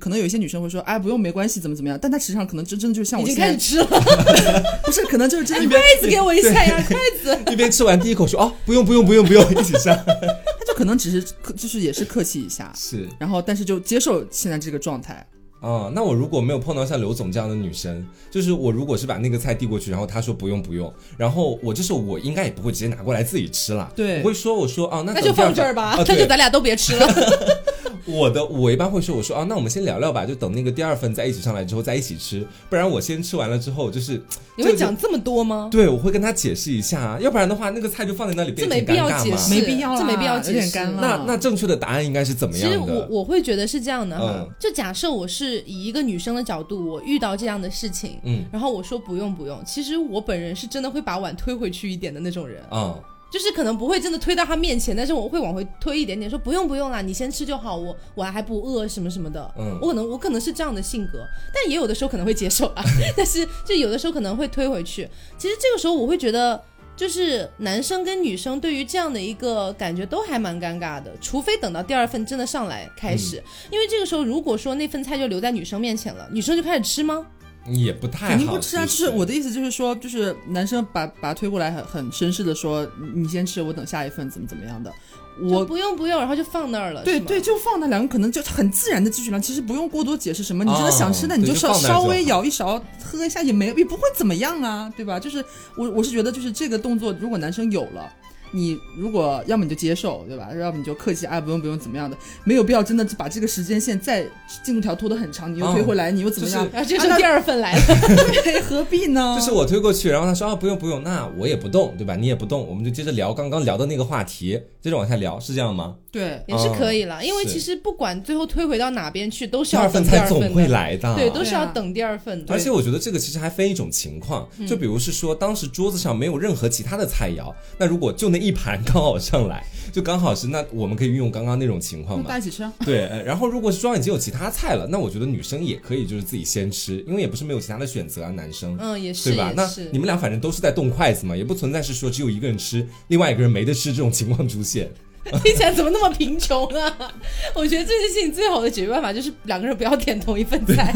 可能有一些女生会说，哎，不用没关系，怎么怎么样？但他实际上可能真真的就像我已经开始吃了，不是，可能就是真的 筷子给我一下呀，筷子。一边吃完第一口说，哦，不用不用不用不用，一起上，他就可能只是客，就是也是客气一下，是，然后但是就接受现在这个状态。哦，那我如果没有碰到像刘总这样的女生，就是我如果是把那个菜递过去，然后她说不用不用，然后我这时候我应该也不会直接拿过来自己吃了，对，我会说我说哦，那就放这儿吧，那就咱俩都别吃了。我的我一般会说我说啊，那我们先聊聊吧，就等那个第二份在一起上来之后再一起吃，不然我先吃完了之后就是你会讲这么多吗？对，我会跟他解释一下啊，要不然的话那个菜就放在那里这没必要解释，没必要，这没必要解释。那那正确的答案应该是怎么样的？其实我我会觉得是这样的。哈，就假设我是以一个女生的角度，我遇到这样的事情，嗯，然后我说不用不用，其实我本人是真的会把碗推回去一点的那种人，嗯。就是可能不会真的推到他面前，但是我会往回推一点点，说不用不用啦，你先吃就好，我我还不饿什么什么的。嗯，我可能我可能是这样的性格，但也有的时候可能会接受啊。但是就有的时候可能会推回去。其实这个时候我会觉得，就是男生跟女生对于这样的一个感觉都还蛮尴尬的，除非等到第二份真的上来开始，因为这个时候如果说那份菜就留在女生面前了，女生就开始吃吗？也不太肯定不吃啊，就是我的意思，就是说，就是男生把把他推过来，很很绅士的说，你先吃，我等下一份，怎么怎么样的，我不用不用，然后就放那儿了。对对，就放那，两个可能就很自然的继续聊，其实不用过多解释什么，你真的想吃，那你就稍稍微舀一勺喝一下，也没也不会怎么样啊，对吧？就是我我是觉得，就是这个动作，如果男生有了。你如果要么你就接受，对吧？要么你就客气啊，不用不用怎么样的，没有必要真的把这个时间线再进度条拖得很长，你又推回来，你又怎么样？啊，这是第二份来了，何必呢？就是我推过去，然后他说啊，不用不用，那我也不动，对吧？你也不动，我们就接着聊刚刚聊的那个话题，接着往下聊，是这样吗？对，也是可以了，因为其实不管最后推回到哪边去，都是要第二份才总会来的，对，都是要等第二份的。而且我觉得这个其实还分一种情况，就比如是说当时桌子上没有任何其他的菜肴，那如果就那一盘刚好上来，就刚好是那我们可以运用刚刚那种情况嘛，大家一起吃。对，然后如果是桌上已经有其他菜了，那我觉得女生也可以就是自己先吃，因为也不是没有其他的选择啊，男生，嗯，也是，对吧？那你们俩反正都是在动筷子嘛，也不存在是说只有一个人吃，另外一个人没得吃这种情况出现。听起来怎么那么贫穷啊？我觉得这件事情最好的解决办法就是两个人不要点同一份菜。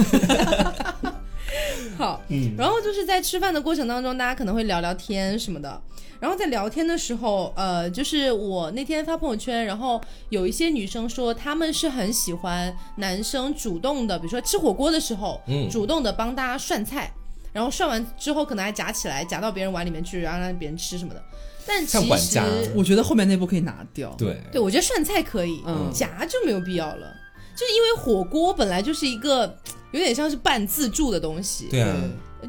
好，嗯，然后就是在吃饭的过程当中，大家可能会聊聊天什么的。然后在聊天的时候，呃，就是我那天发朋友圈，然后有一些女生说，她们是很喜欢男生主动的，比如说吃火锅的时候，嗯，主动的帮大家涮菜，然后涮完之后可能还夹起来夹到别人碗里面去，然后让别人吃什么的。但其实我觉得后面那步可以拿掉。对，对我觉得涮菜可以，嗯夹就没有必要了。就是因为火锅本来就是一个有点像是半自助的东西。对啊，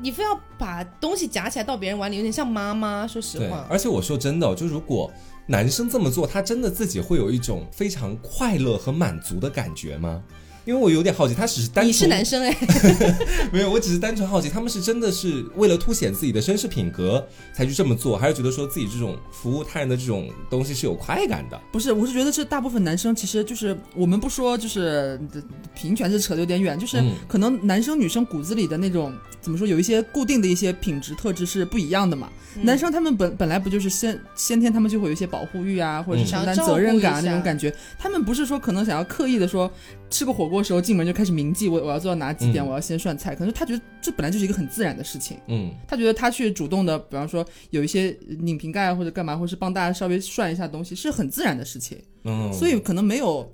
你非要把东西夹起来到别人碗里，有点像妈妈。说实话，而且我说真的，就如果男生这么做，他真的自己会有一种非常快乐和满足的感觉吗？因为我有点好奇，他只是单纯你是男生哎，没有，我只是单纯好奇，他们是真的是为了凸显自己的绅士品格才去这么做，还是觉得说自己这种服务他人的这种东西是有快感的？不是，我是觉得这大部分男生其实就是我们不说就是平权是扯的有点远，就是可能男生女生骨子里的那种怎么说，有一些固定的一些品质特质是不一样的嘛。男生他们本本来不就是先先天他们就会有一些保护欲啊，或者是承担责任感啊那种感觉，他们不是说可能想要刻意的说吃个火锅时候进门就开始铭记我我要做到哪几点，我要先涮菜，可能他觉得这本来就是一个很自然的事情，嗯，他觉得他去主动的，比方说有一些拧瓶盖或者干嘛，或是帮大家稍微涮一下东西，是很自然的事情，嗯，所以可能没有。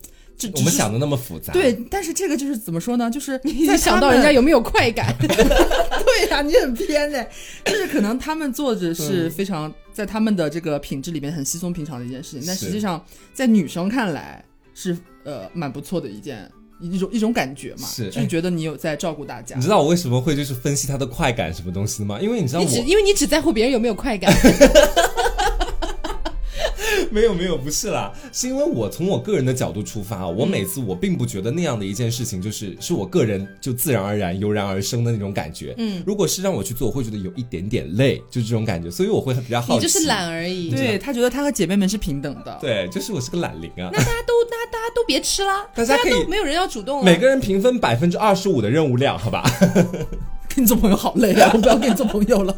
我们想的那么复杂，对，但是这个就是怎么说呢？就是 你想到人家有没有快感？对呀，你很偏哎，就是可能他们做着是非常在他们的这个品质里面很稀松平常的一件事情，但实际上在女生看来是呃蛮不错的一件一种一种感觉嘛，是就是觉得你有在照顾大家。你知道我为什么会就是分析他的快感什么东西吗？因为你知道我，因为你只在乎别人有没有快感。没有没有，不是啦，是因为我从我个人的角度出发啊，我每次我并不觉得那样的一件事情就是是我个人就自然而然油然而生的那种感觉。嗯，如果是让我去做，我会觉得有一点点累，就这种感觉，所以我会比较好奇。你就是懒而已。对他觉得他和姐妹们是平等的。对，就是我是个懒灵啊。那大家都大家大家都别吃了，大家都没有人要主动。每个人平分百分之二十五的任务量，好吧？跟你做朋友好累啊，我不要跟你做朋友了。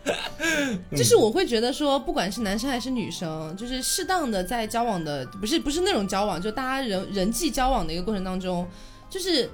就是我会觉得说，不管是男生还是女生，就是适当的在交往的，不是不是那种交往，就大家人人际交往的一个过程当中，就是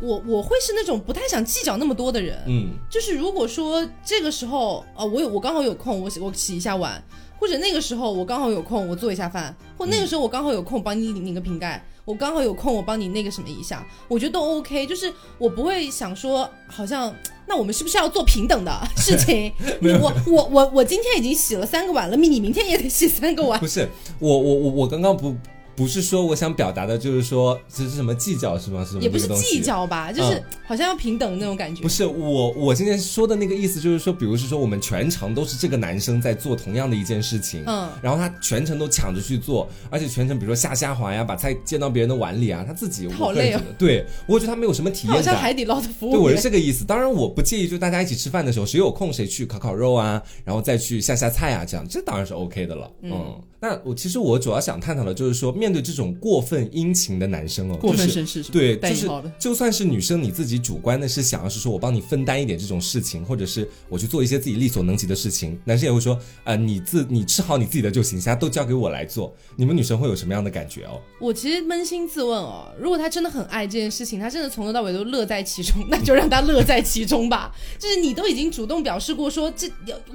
我我会是那种不太想计较那么多的人。嗯，就是如果说这个时候，呃，我有我刚好有空，我我洗一下碗，或者那个时候我刚好有空，我做一下饭，或那个时候我刚好有空帮你拧拧个瓶盖。我刚好有空，我帮你那个什么一下，我觉得都 OK。就是我不会想说，好像那我们是不是要做平等的事情？我我我我今天已经洗了三个碗了，你明天也得洗三个碗。不是，我我我我刚刚不。不是说我想表达的，就是说这是什么计较是吗？是也不是计较吧，就是好像要平等那种感觉。不是我我今天说的那个意思，就是说，比如是说我们全程都是这个男生在做同样的一件事情，嗯，然后他全程都抢着去做，而且全程比如说下虾滑呀，把菜溅到别人的碗里啊，他自己好累啊。对，我觉得他没有什么体验感，好像海底捞的服务。对，我是这个意思。当然，我不介意，就大家一起吃饭的时候，谁有空谁去烤烤肉啊，然后再去下下菜啊，这样这当然是 OK 的了。嗯。那我其实我主要想探讨的就是说，面对这种过分殷勤的男生哦，过分绅士，对，就是就算是女生你自己主观的是想要是说我帮你分担一点这种事情，或者是我去做一些自己力所能及的事情，男生也会说，呃，你自你吃好你自己的就行，其他都交给我来做。你们女生会有什么样的感觉哦？我其实扪心自问哦，如果他真的很爱这件事情，他真的从头到尾都乐在其中，那就让他乐在其中吧。就是你都已经主动表示过说这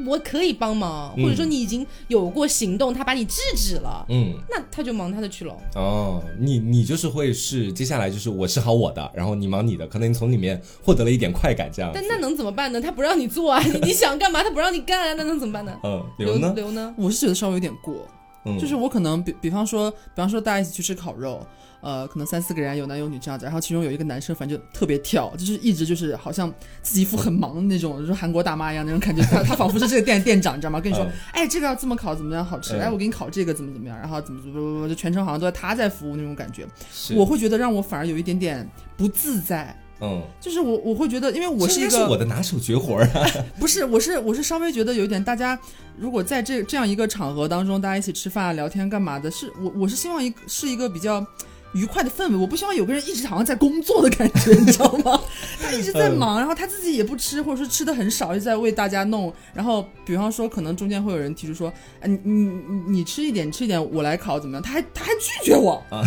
我可以帮忙，或者说你已经有过行动，他把你制止了。嗯，那他就忙他的去去了。哦，你你就是会是接下来就是我吃好我的，然后你忙你的，可能你从里面获得了一点快感，这样。但那能怎么办呢？他不让你做啊，你 你想干嘛他不让你干啊，那能怎么办呢？嗯，刘呢？刘呢？我是觉得稍微有点过，就是我可能比比方说，比方说大家一起去吃烤肉。呃，可能三四个人有男有女这样子，然后其中有一个男生，反正就特别跳，就是一直就是好像自己一副很忙的那种，就是韩国大妈一样那种感觉。他 他仿佛是这个店店长，你知道吗？跟你说，哎，这个要这么烤怎么样好吃？哎，我给你烤这个怎么怎么样？然后怎么怎么怎么，就全程好像都在他在服务那种感觉。我会觉得让我反而有一点点不自在。嗯，就是我我会觉得，因为我是一个我的拿手绝活啊。不是，我是我是稍微觉得有一点，大家如果在这这样一个场合当中，大家一起吃饭聊天干嘛的，是我我是希望一是一个比较。愉快的氛围，我不希望有个人一直好像在工作的感觉，你知道吗？他一直在忙，然后他自己也不吃，或者说吃的很少，就在为大家弄。然后，比方说，可能中间会有人提出说：“哎，你你你吃一点，吃一点，我来烤，怎么样？”他还他还拒绝我，啊，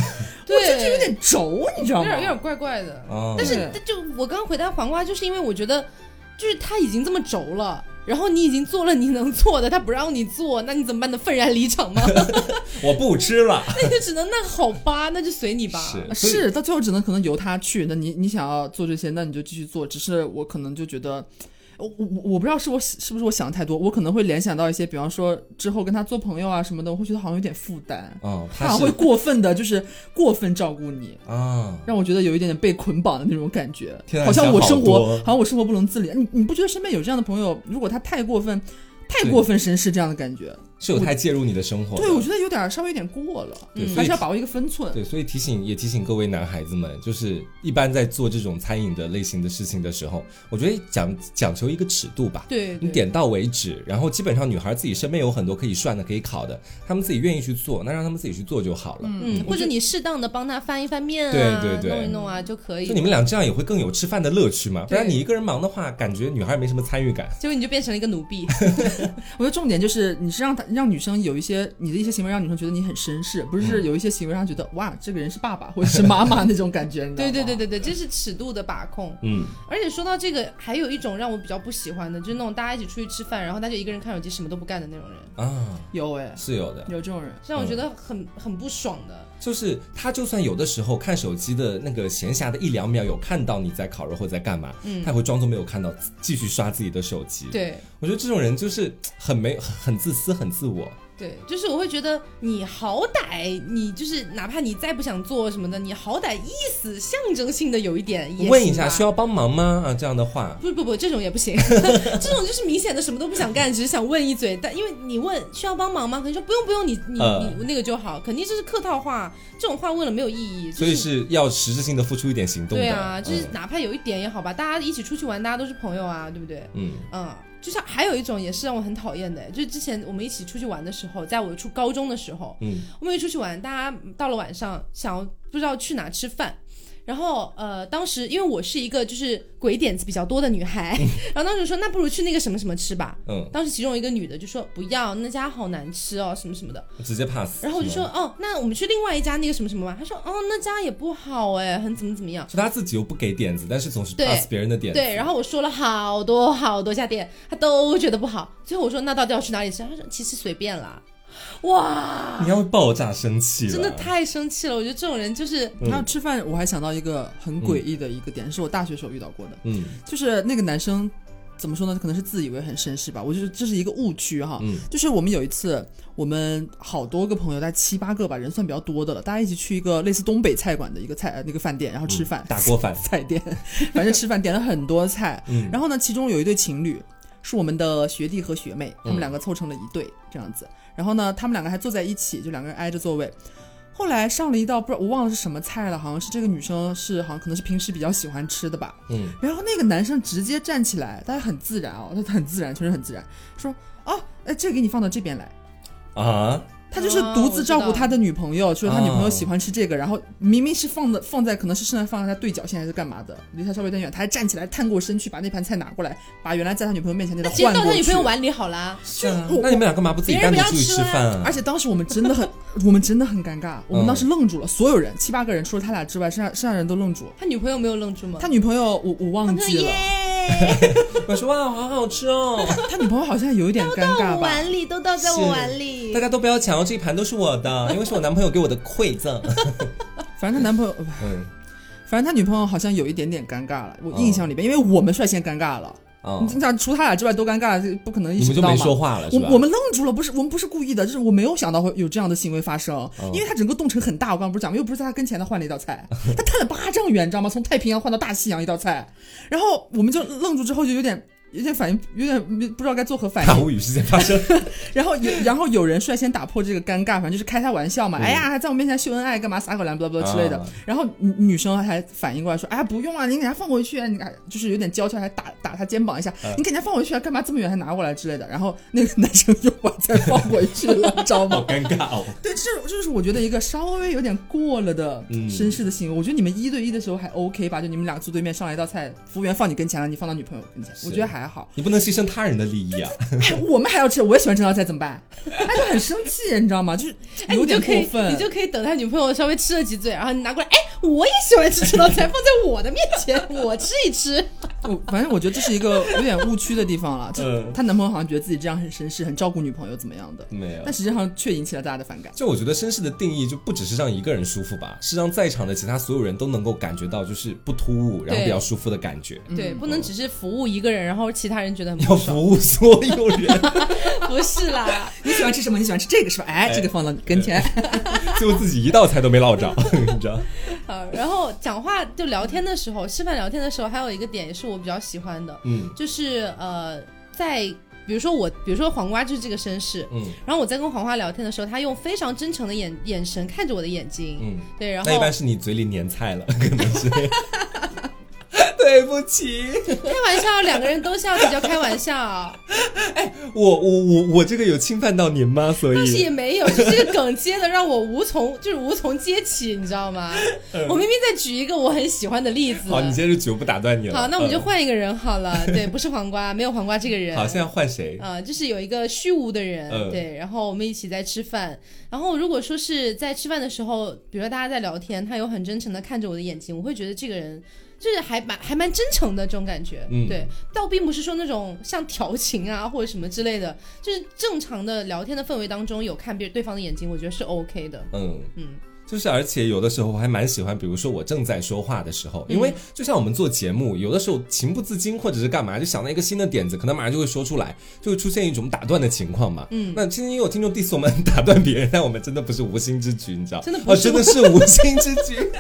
对，就有点轴，你知道吗？有点有点怪怪的。但是，就我刚刚回答黄瓜，就是因为我觉得，就是他已经这么轴了。然后你已经做了你能做的，他不让你做，那你怎么办呢？愤然离场吗？我不吃了，那就只能那好吧，那就随你吧。是，到最后只能可能由他去。那你你想要做这些，那你就继续做。只是我可能就觉得。我我我不知道是我是不是我想的太多，我可能会联想到一些，比方说之后跟他做朋友啊什么的，我会觉得好像有点负担，嗯，他好像会过分的，就是过分照顾你啊，让我觉得有一点点被捆绑的那种感觉，好像我生活好像我生活不能自理。你你不觉得身边有这样的朋友，如果他太过分，太过分绅士这样的感觉？是有太介入你的生活，对我觉得有点稍微有点过了，还是要把握一个分寸。对，所以提醒也提醒各位男孩子们，就是一般在做这种餐饮的类型的事情的时候，我觉得讲讲求一个尺度吧。对，你点到为止，然后基本上女孩自己身边有很多可以涮的、可以烤的，她们自己愿意去做，那让她们自己去做就好了。嗯，或者你适当的帮她翻一翻面啊，对对对，弄一弄啊就可以。就你们俩这样也会更有吃饭的乐趣嘛？不然你一个人忙的话，感觉女孩没什么参与感。结果你就变成了一个奴婢。我觉得重点就是你是让她让女生有一些。你的一些行为让女生觉得你很绅士，不是有一些行为让觉得哇，这个人是爸爸或者是妈妈那种感觉。对对对对对，这是尺度的把控。嗯，而且说到这个，还有一种让我比较不喜欢的，就是那种大家一起出去吃饭，然后他就一个人看手机什么都不干的那种人啊，有哎，是有的，有这种人，让我觉得很很不爽的。就是他就算有的时候看手机的那个闲暇的一两秒有看到你在烤肉或者在干嘛，嗯，他会装作没有看到，继续刷自己的手机。对，我觉得这种人就是很没很自私，很自我。对，就是我会觉得你好歹你就是哪怕你再不想做什么的，你好歹意思象征性的有一点也。问一下需要帮忙吗？啊，这样的话。不不不，这种也不行，这种就是明显的什么都不想干，只是想问一嘴。但因为你问需要帮忙吗？可能说不用不用，你你你那个就好，肯定这是客套话。这种话问了没有意义。所以是要实质性的付出一点行动。对啊，就是哪怕有一点也好吧，大家一起出去玩，大家都是朋友啊，对不对？嗯嗯。就像还有一种也是让我很讨厌的，就是之前我们一起出去玩的时候，在我初高中的时候，嗯，我们一出去玩，大家到了晚上想要不知道去哪吃饭。然后，呃，当时因为我是一个就是鬼点子比较多的女孩，然后当时说那不如去那个什么什么吃吧。嗯，当时其中一个女的就说不要，那家好难吃哦，什么什么的，直接 pass。然后我就说哦，那我们去另外一家那个什么什么吧。她说哦，那家也不好哎，很怎么怎么样。说她自己又不给点子，但是总是 pass 别人的点子。对，然后我说了好多好多家店，她都觉得不好。最后我说那到底要去哪里吃？她说其实随便啦。哇！你要爆炸生气，真的太生气了。我觉得这种人就是，他要吃饭，我还想到一个很诡异的一个点，是我大学时候遇到过的。嗯，就是那个男生怎么说呢？可能是自以为很绅士吧。我觉得这是一个误区哈。嗯，就是我们有一次，我们好多个朋友，大概七八个吧，人算比较多的了，大家一起去一个类似东北菜馆的一个菜那个饭店，然后吃饭，大锅饭 菜店，反正吃饭点了很多菜。嗯，然后呢，其中有一对情侣，是我们的学弟和学妹，他们两个凑成了一对这样子。然后呢，他们两个还坐在一起，就两个人挨着座位。后来上了一道不知道我忘了是什么菜了，好像是这个女生是好像可能是平时比较喜欢吃的吧。嗯。然后那个男生直接站起来，大家很自然哦，他很自然，确实很自然，说：“哦，哎，这个给你放到这边来。”啊。他就是独自照顾他的女朋友，说他女朋友喜欢吃这个，然后明明是放的放在可能是剩下放在他对角线还是干嘛的，离他稍微有点远，他还站起来探过身去把那盘菜拿过来，把原来在他女朋友面前那个换到他女朋友碗里好啦。是啊，那你们俩干嘛不自己单独出去吃饭啊？而且当时我们真的很，我们真的很尴尬，我们当时愣住了，所有人七八个人除了他俩之外，剩下剩下人都愣住。他女朋友没有愣住吗？他女朋友我我忘记了。我说哇，好好吃哦。他女朋友好像有一点尴尬吧？碗里都倒在我碗里，大家都不要抢哦，这一盘都是我的，因为是我男朋友给我的馈赠。反正他男朋友，嗯，反正他女朋友好像有一点点尴尬了。我印象里边，因为我们率先尴尬了。你想除他俩之外多尴尬，这不可能。你们就没说话了，我我们愣住了，不是我们不是故意的，就是我没有想到会有这样的行为发生，因为他整个动程很大，我刚刚不是讲，又不是在他跟前他换了一道菜，他探了八丈远，你知道吗？从太平洋换到大西洋一道菜，然后我们就愣住之后就有点。有点反应，有点不知道该作何反应。大无语事件发生，然后有，然后有人率先打破这个尴尬，反正就是开他玩笑嘛。哎呀，还在我面前秀恩爱，干嘛撒狗粮，不不之类的。然后女女生还反应过来说：“哎，不用啊，你给他放回去啊，你就是有点娇俏，还打打他肩膀一下，你给人家放回去啊，干嘛这么远还拿过来之类的。”然后那个男生又把再放回去了，知道吗？好尴尬哦。对，这就是我觉得一个稍微有点过了的绅士的行为。我觉得你们一对一的时候还 OK 吧？就你们俩坐对面上来一道菜，服务员放你跟前了，你放到女朋友跟前，我觉得还好。你不能牺牲。他人的利益啊！我们还要吃，我也喜欢这道菜，怎么办？他就很生气，你知道吗？就是有点过分。你就可以等他女朋友稍微吃了几嘴，然后你拿过来，哎，我也喜欢吃这道菜，放在我的面前，我吃一吃。我反正我觉得这是一个有点误区的地方了。嗯，她男朋友好像觉得自己这样很绅士，很照顾女朋友，怎么样的？没有。但实际上却引起了大家的反感。就我觉得绅士的定义就不只是让一个人舒服吧，是让在场的其他所有人都能够感觉到就是不突兀，然后比较舒服的感觉。对，不能只是服务一个人，然后其他人觉得很要服务所有人。不是啦，你喜欢吃什么？你喜欢吃这个是吧？哎，这个放到你跟前，最后自己一道菜都没落着，你知道？好，然后讲话就聊天的时候，吃饭聊天的时候，还有一个点也是我比较喜欢的，嗯，就是呃，在比如说我，比如说黄瓜就是这个绅士，嗯，然后我在跟黄瓜聊天的时候，他用非常真诚的眼眼神看着我的眼睛，嗯，对，然后那一般是你嘴里粘菜了，可能是。对不起，开玩笑，两个人都笑，这叫开玩笑。哎，我我我我这个有侵犯到您吗？所以但是也没有，就这个梗接的让我无从就是无从接起，你知道吗？我明明在举一个我很喜欢的例子。好，你接着举，我不打断你了。好，那我们就换一个人好了。对，不是黄瓜，没有黄瓜这个人。好，现在换谁？啊，就是有一个虚无的人。对，然后我们一起在吃饭。然后如果说是在吃饭的时候，比如说大家在聊天，他有很真诚的看着我的眼睛，我会觉得这个人。就是还蛮还蛮真诚的这种感觉，嗯对，倒并不是说那种像调情啊或者什么之类的，就是正常的聊天的氛围当中有看别对方的眼睛，我觉得是 OK 的。嗯嗯，就是而且有的时候我还蛮喜欢，比如说我正在说话的时候，因为就像我们做节目，有的时候情不自禁或者是干嘛，就想到一个新的点子，可能马上就会说出来，就会出现一种打断的情况嘛。嗯，那今天也有听众 diss 我们打断别人，但我们真的不是无心之举，你知道？真的哦，真的是无心之举。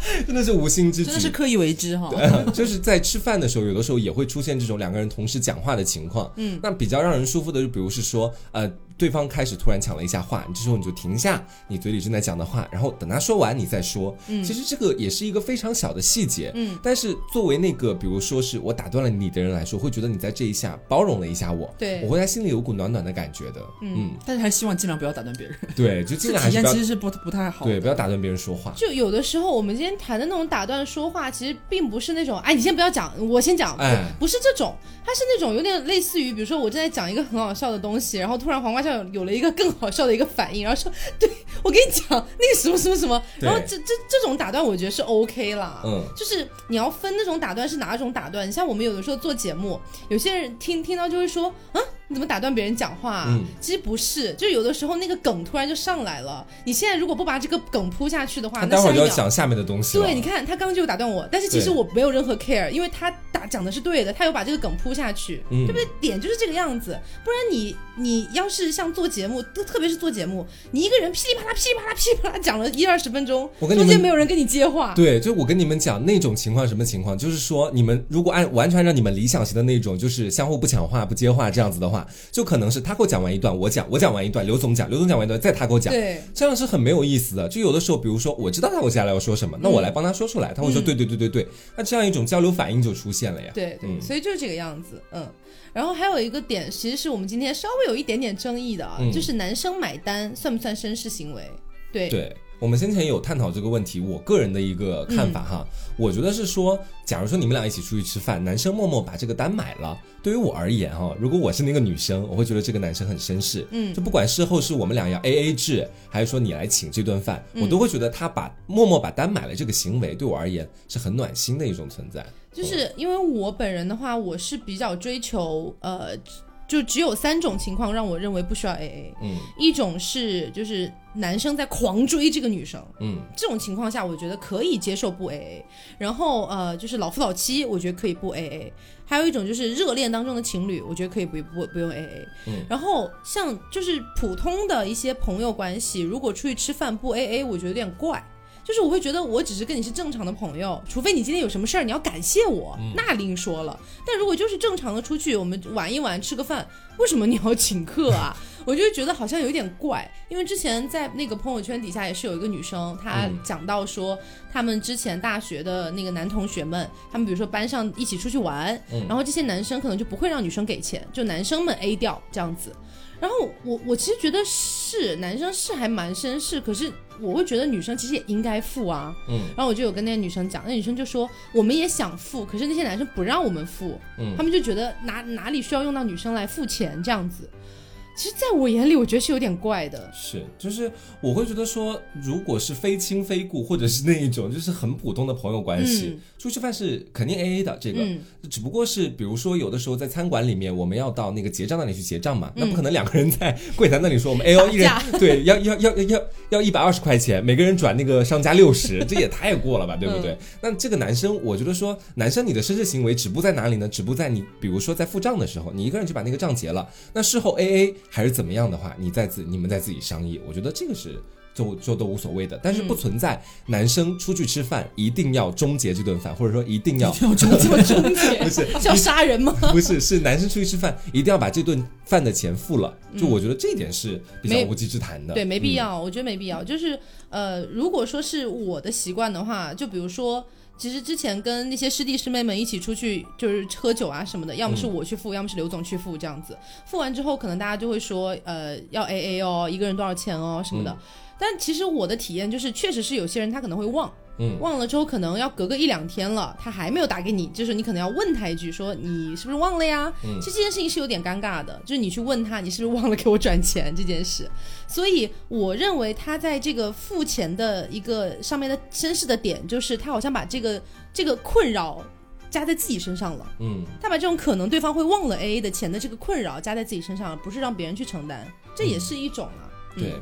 真的是无心之举，真的是刻意为之哈。对，就是在吃饭的时候，有的时候也会出现这种两个人同时讲话的情况。嗯，那比较让人舒服的，就比如是说，呃。对方开始突然抢了一下话，这时候你就停下你嘴里正在讲的话，然后等他说完你再说。嗯，其实这个也是一个非常小的细节。嗯，但是作为那个比如说是我打断了你的人来说，会觉得你在这一下包容了一下我。对，我会在心里有股暖暖的感觉的。嗯，但是还希望尽量不要打断别人。对，就尽量还是体验其实是不不太好。对，不要打断别人说话。就有的时候我们今天谈的那种打断说话，其实并不是那种哎，你先不要讲，我先讲。哎，不是这种，它是那种有点类似于，比如说我正在讲一个很好笑的东西，然后突然黄瓜酱有了一个更。好笑的一个反应，然后说：“对我跟你讲那个什么什么什么。”然后这这这种打断，我觉得是 OK 啦。嗯，就是你要分那种打断是哪种打断。你像我们有的时候做节目，有些人听听到就会说：“啊。”你怎么打断别人讲话？嗯，其实不是，就有的时候那个梗突然就上来了。你现在如果不把这个梗铺下去的话，那待会儿就要讲下面的东西。对，你看他刚刚就打断我，但是其实我没有任何 care，因为他打讲的是对的，他有把这个梗铺下去，对不对？点就是这个样子。不然你你要是像做节目，特别是做节目，你一个人噼里啪啦噼里啪啦噼里啪啦讲了一二十分钟，中间没有人跟你接话。对，就我跟你们讲那种情况，什么情况？就是说你们如果按完全按照你们理想型的那种，就是相互不抢话、不接话这样子的话，就可能是。他给我讲完一段，我讲，我讲完一段，刘总讲，刘总讲完一段，再他给我讲，对，这样是很没有意思的。就有的时候，比如说我知道他我接下来要说什么，那我来帮他说出来，他会说对对对对对，那这样一种交流反应就出现了呀。对对，所以就是这个样子，嗯。然后还有一个点，其实是我们今天稍微有一点点争议的啊，就是男生买单算不算绅士行为？对对，我们先前有探讨这个问题，我个人的一个看法哈，我觉得是说，假如说你们俩一起出去吃饭，男生默默把这个单买了，对于我而言哈，如果我是那个女生，我会觉得这个男生很绅士，嗯，就不管事后是我们俩要 A A 制，还是说你来请这顿饭，我都会觉得他把默默把单买了这个行为，对我而言是很暖心的一种存在。就是因为我本人的话，我是比较追求呃。就只有三种情况让我认为不需要 A A，嗯，一种是就是男生在狂追这个女生，嗯，这种情况下我觉得可以接受不 A A，然后呃就是老夫老妻，我觉得可以不 A A，还有一种就是热恋当中的情侣，我觉得可以不不不用 A A，嗯，然后像就是普通的一些朋友关系，如果出去吃饭不 A A，我觉得有点怪。就是我会觉得我只是跟你是正常的朋友，除非你今天有什么事儿你要感谢我，那另说了。但如果就是正常的出去，我们玩一玩吃个饭，为什么你要请客啊？我就觉得好像有点怪。因为之前在那个朋友圈底下也是有一个女生，她讲到说他们之前大学的那个男同学们，他们比如说班上一起出去玩，然后这些男生可能就不会让女生给钱，就男生们 A 掉这样子。然后我我其实觉得是男生是还蛮绅士，可是我会觉得女生其实也应该付啊。嗯，然后我就有跟那个女生讲，那女生就说我们也想付，可是那些男生不让我们付，嗯，他们就觉得哪哪里需要用到女生来付钱这样子。其实，在我眼里，我觉得是有点怪的。是，就是我会觉得说，如果是非亲非故，或者是那一种就是很普通的朋友关系，出去吃饭是肯定 A A 的。这个只不过是，比如说有的时候在餐馆里面，我们要到那个结账那里去结账嘛，那不可能两个人在柜台那里说我们 A O 一人对要要要要要要一百二十块钱，每个人转那个商家六十，这也太过了吧，对不对？那这个男生，我觉得说，男生你的绅士行为止步在哪里呢？止步在你比如说在付账的时候，你一个人就把那个账结了，那事后 A A。还是怎么样的话，你再自你们再自己商议，我觉得这个是就就都无所谓的。但是不存在男生出去吃饭一定要终结这顿饭，或者说一定要终结 终结，不是要杀人吗？不是，是男生出去吃饭一定要把这顿饭的钱付了。就我觉得这一点是比较无稽之谈的。对，没必要，我觉得没必要。就是呃，如果说是我的习惯的话，就比如说。其实之前跟那些师弟师妹们一起出去，就是喝酒啊什么的，要么是我去付，要么是刘总去付，这样子。付完之后，可能大家就会说，呃，要 A A 哦，一个人多少钱哦什么的。但其实我的体验就是，确实是有些人他可能会忘。嗯忘了之后，可能要隔个一两天了，他还没有打给你，就是你可能要问他一句，说你是不是忘了呀？其实这件事情是有点尴尬的，就是你去问他，你是不是忘了给我转钱这件事。所以我认为他在这个付钱的一个上面的绅士的点，就是他好像把这个这个困扰加在自己身上了。嗯，他把这种可能对方会忘了 A A 的钱的这个困扰加在自己身上了，不是让别人去承担，这也是一种啊。对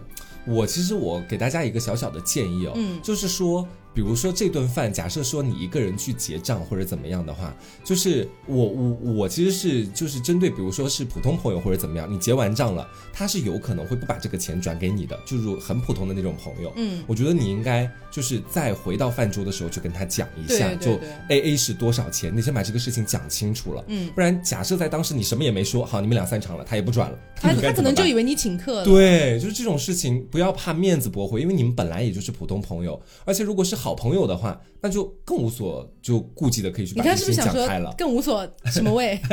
我，其实我给大家一个小小的建议哦，就是说。比如说这顿饭，假设说你一个人去结账或者怎么样的话，就是我我我其实是就是针对，比如说是普通朋友或者怎么样，你结完账了，他是有可能会不把这个钱转给你的，就是很普通的那种朋友。嗯，我觉得你应该就是再回到饭桌的时候去跟他讲一下，就 A A 是多少钱，你先把这个事情讲清楚了。嗯，不然假设在当时你什么也没说，好，你们两三场了，他也不转了，他他可能就以为你请客了。对，就是这种事情不要怕面子驳回，因为你们本来也就是普通朋友，而且如果是好。好朋友的话，那就更无所就顾忌的，可以去把事情讲开了。更无所什么味？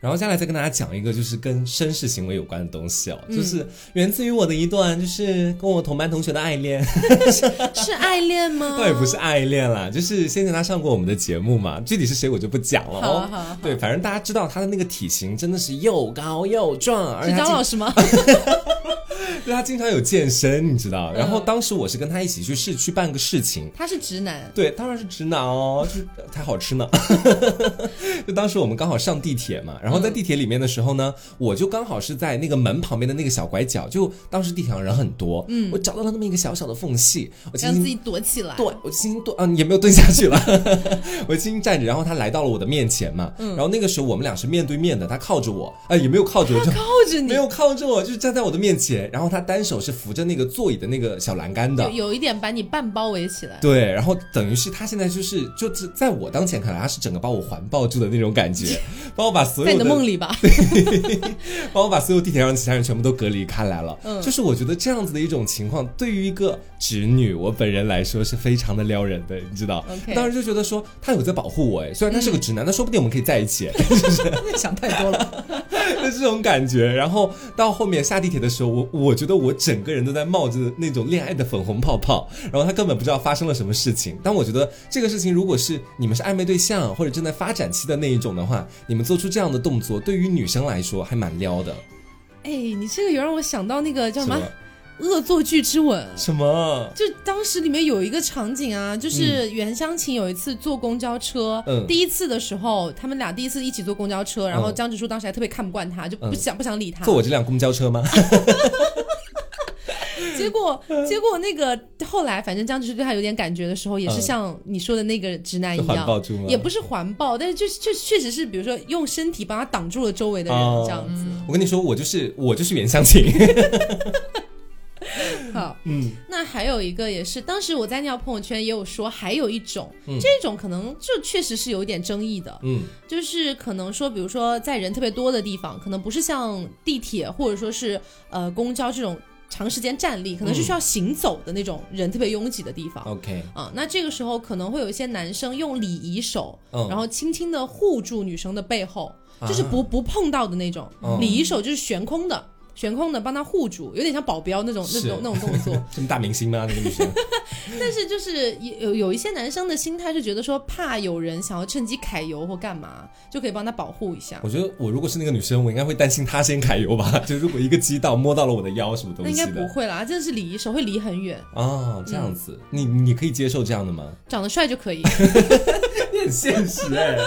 然后接下来再跟大家讲一个，就是跟绅士行为有关的东西哦，就是源自于我的一段，就是跟我同班同学的爱恋。是爱恋吗？倒也不是爱恋啦，就是先前他上过我们的节目嘛，具体是谁我就不讲了哦。对，反正大家知道他的那个体型真的是又高又壮，是张老师吗？对他经常有健身，你知道。然后当时我是跟他一起去市区办个事情。他是直男。对，当然是直男哦，就是才好吃呢。就当时我们刚好上地铁嘛，然后在地铁里面的时候呢，我就刚好是在那个门旁边的那个小拐角，就当时地铁上人很多，嗯，我找到了那么一个小小的缝隙，我让自己躲起来。对，我轻轻蹲，啊，也没有蹲下去了，我轻轻站着，然后他来到了我的面前嘛，然后那个时候我们俩是面对面的，他靠着我，哎，也没有靠着我，就靠着你，没有靠着我，就是站在我的面前，然后他。单手是扶着那个座椅的那个小栏杆的，有一点把你半包围起来。对，然后等于是他现在就是就是在我当前看来，他是整个把我环抱住的那种感觉，帮我把所有在你的梦里吧，帮我把所有地铁上的其他人全部都隔离开来了。嗯，就是我觉得这样子的一种情况，对于一个直女我本人来说是非常的撩人的，你知道？当时就觉得说他有在保护我，哎，虽然他是个直男，那说不定我们可以在一起。想太多了，就这种感觉。然后到后面下地铁的时候，我我觉得我整个人都在冒着那种恋爱的粉红泡泡，然后他根本不知道发生了什么事情。但我觉得这个事情，如果是你们是暧昧对象或者正在发展期的那一种的话，你们做出这样的动作，对于女生来说还蛮撩的。哎，你这个有让我想到那个叫什么？恶作剧之吻？什么？就当时里面有一个场景啊，就是袁湘琴有一次坐公交车，第一次的时候，他们俩第一次一起坐公交车，然后江直树当时还特别看不惯他，就不想不想理他。坐我这辆公交车吗？结果结果那个后来，反正江直树对他有点感觉的时候，也是像你说的那个直男一样，也不是环抱，但是就确确实是，比如说用身体帮他挡住了周围的人，这样子。我跟你说，我就是我就是袁湘琴。好，嗯，那还有一个也是，当时我在那条朋友圈也有说，还有一种，这种可能就确实是有点争议的，嗯，就是可能说，比如说在人特别多的地方，可能不是像地铁或者说是呃公交这种长时间站立，可能是需要行走的那种人特别拥挤的地方，OK，啊，那这个时候可能会有一些男生用礼仪手，然后轻轻的护住女生的背后，就是不不碰到的那种礼仪手，就是悬空的。悬空的帮他护住，有点像保镖那种那种那种动作。这么大明星吗？那个女生？但是就是有有一些男生的心态是觉得说怕有人想要趁机揩油或干嘛，就可以帮他保护一下。我觉得我如果是那个女生，我应该会担心他先揩油吧。就如果一个击到摸到了我的腰什么东西，那应该不会啦，真的是离手会离很远啊。这样子，你你可以接受这样的吗？长得帅就可以。你很现实哎。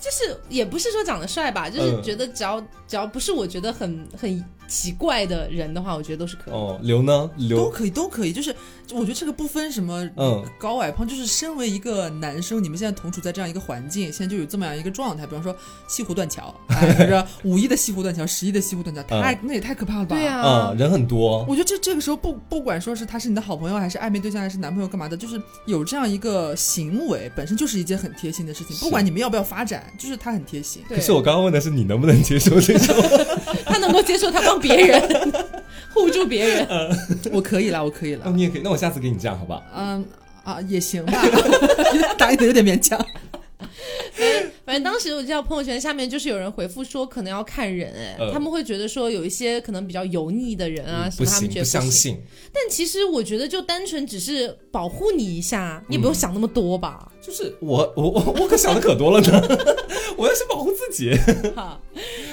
就是也不是说长得帅吧，就是觉得只要只要不是我觉得很很奇怪的人的话，我觉得都是可以。哦，刘呢？刘都可以，都可以。就是我觉得这个不分什么嗯高矮胖，就是身为一个男生，你们现在同处在这样一个环境，现在就有这么样一个状态。比方说西湖断桥，或者 五一的西湖断桥，十一的西湖断桥，太那也太可怕了吧？对呀，嗯，人很多。我觉得这这个时候不不管说是他是你的好朋友，还是暧昧对象，还是男朋友干嘛的，就是有这样一个行为，本身就是一件很贴心的事情。不管你们要不要发展。就是他很贴心，可是我刚刚问的是你能不能接受这种，他能够接受他帮别人 护住别人，我可以了，我可以了，你也可以，那我下次给你这样好不好？嗯啊也行吧，答应的有点勉强。反正当时我知道朋友圈下面就是有人回复说可能要看人哎，他们会觉得说有一些可能比较油腻的人啊，什么他们觉得不相信。但其实我觉得就单纯只是保护你一下，你也不用想那么多吧。就是我我我我可想的可多了呢，我要先保护自己。好，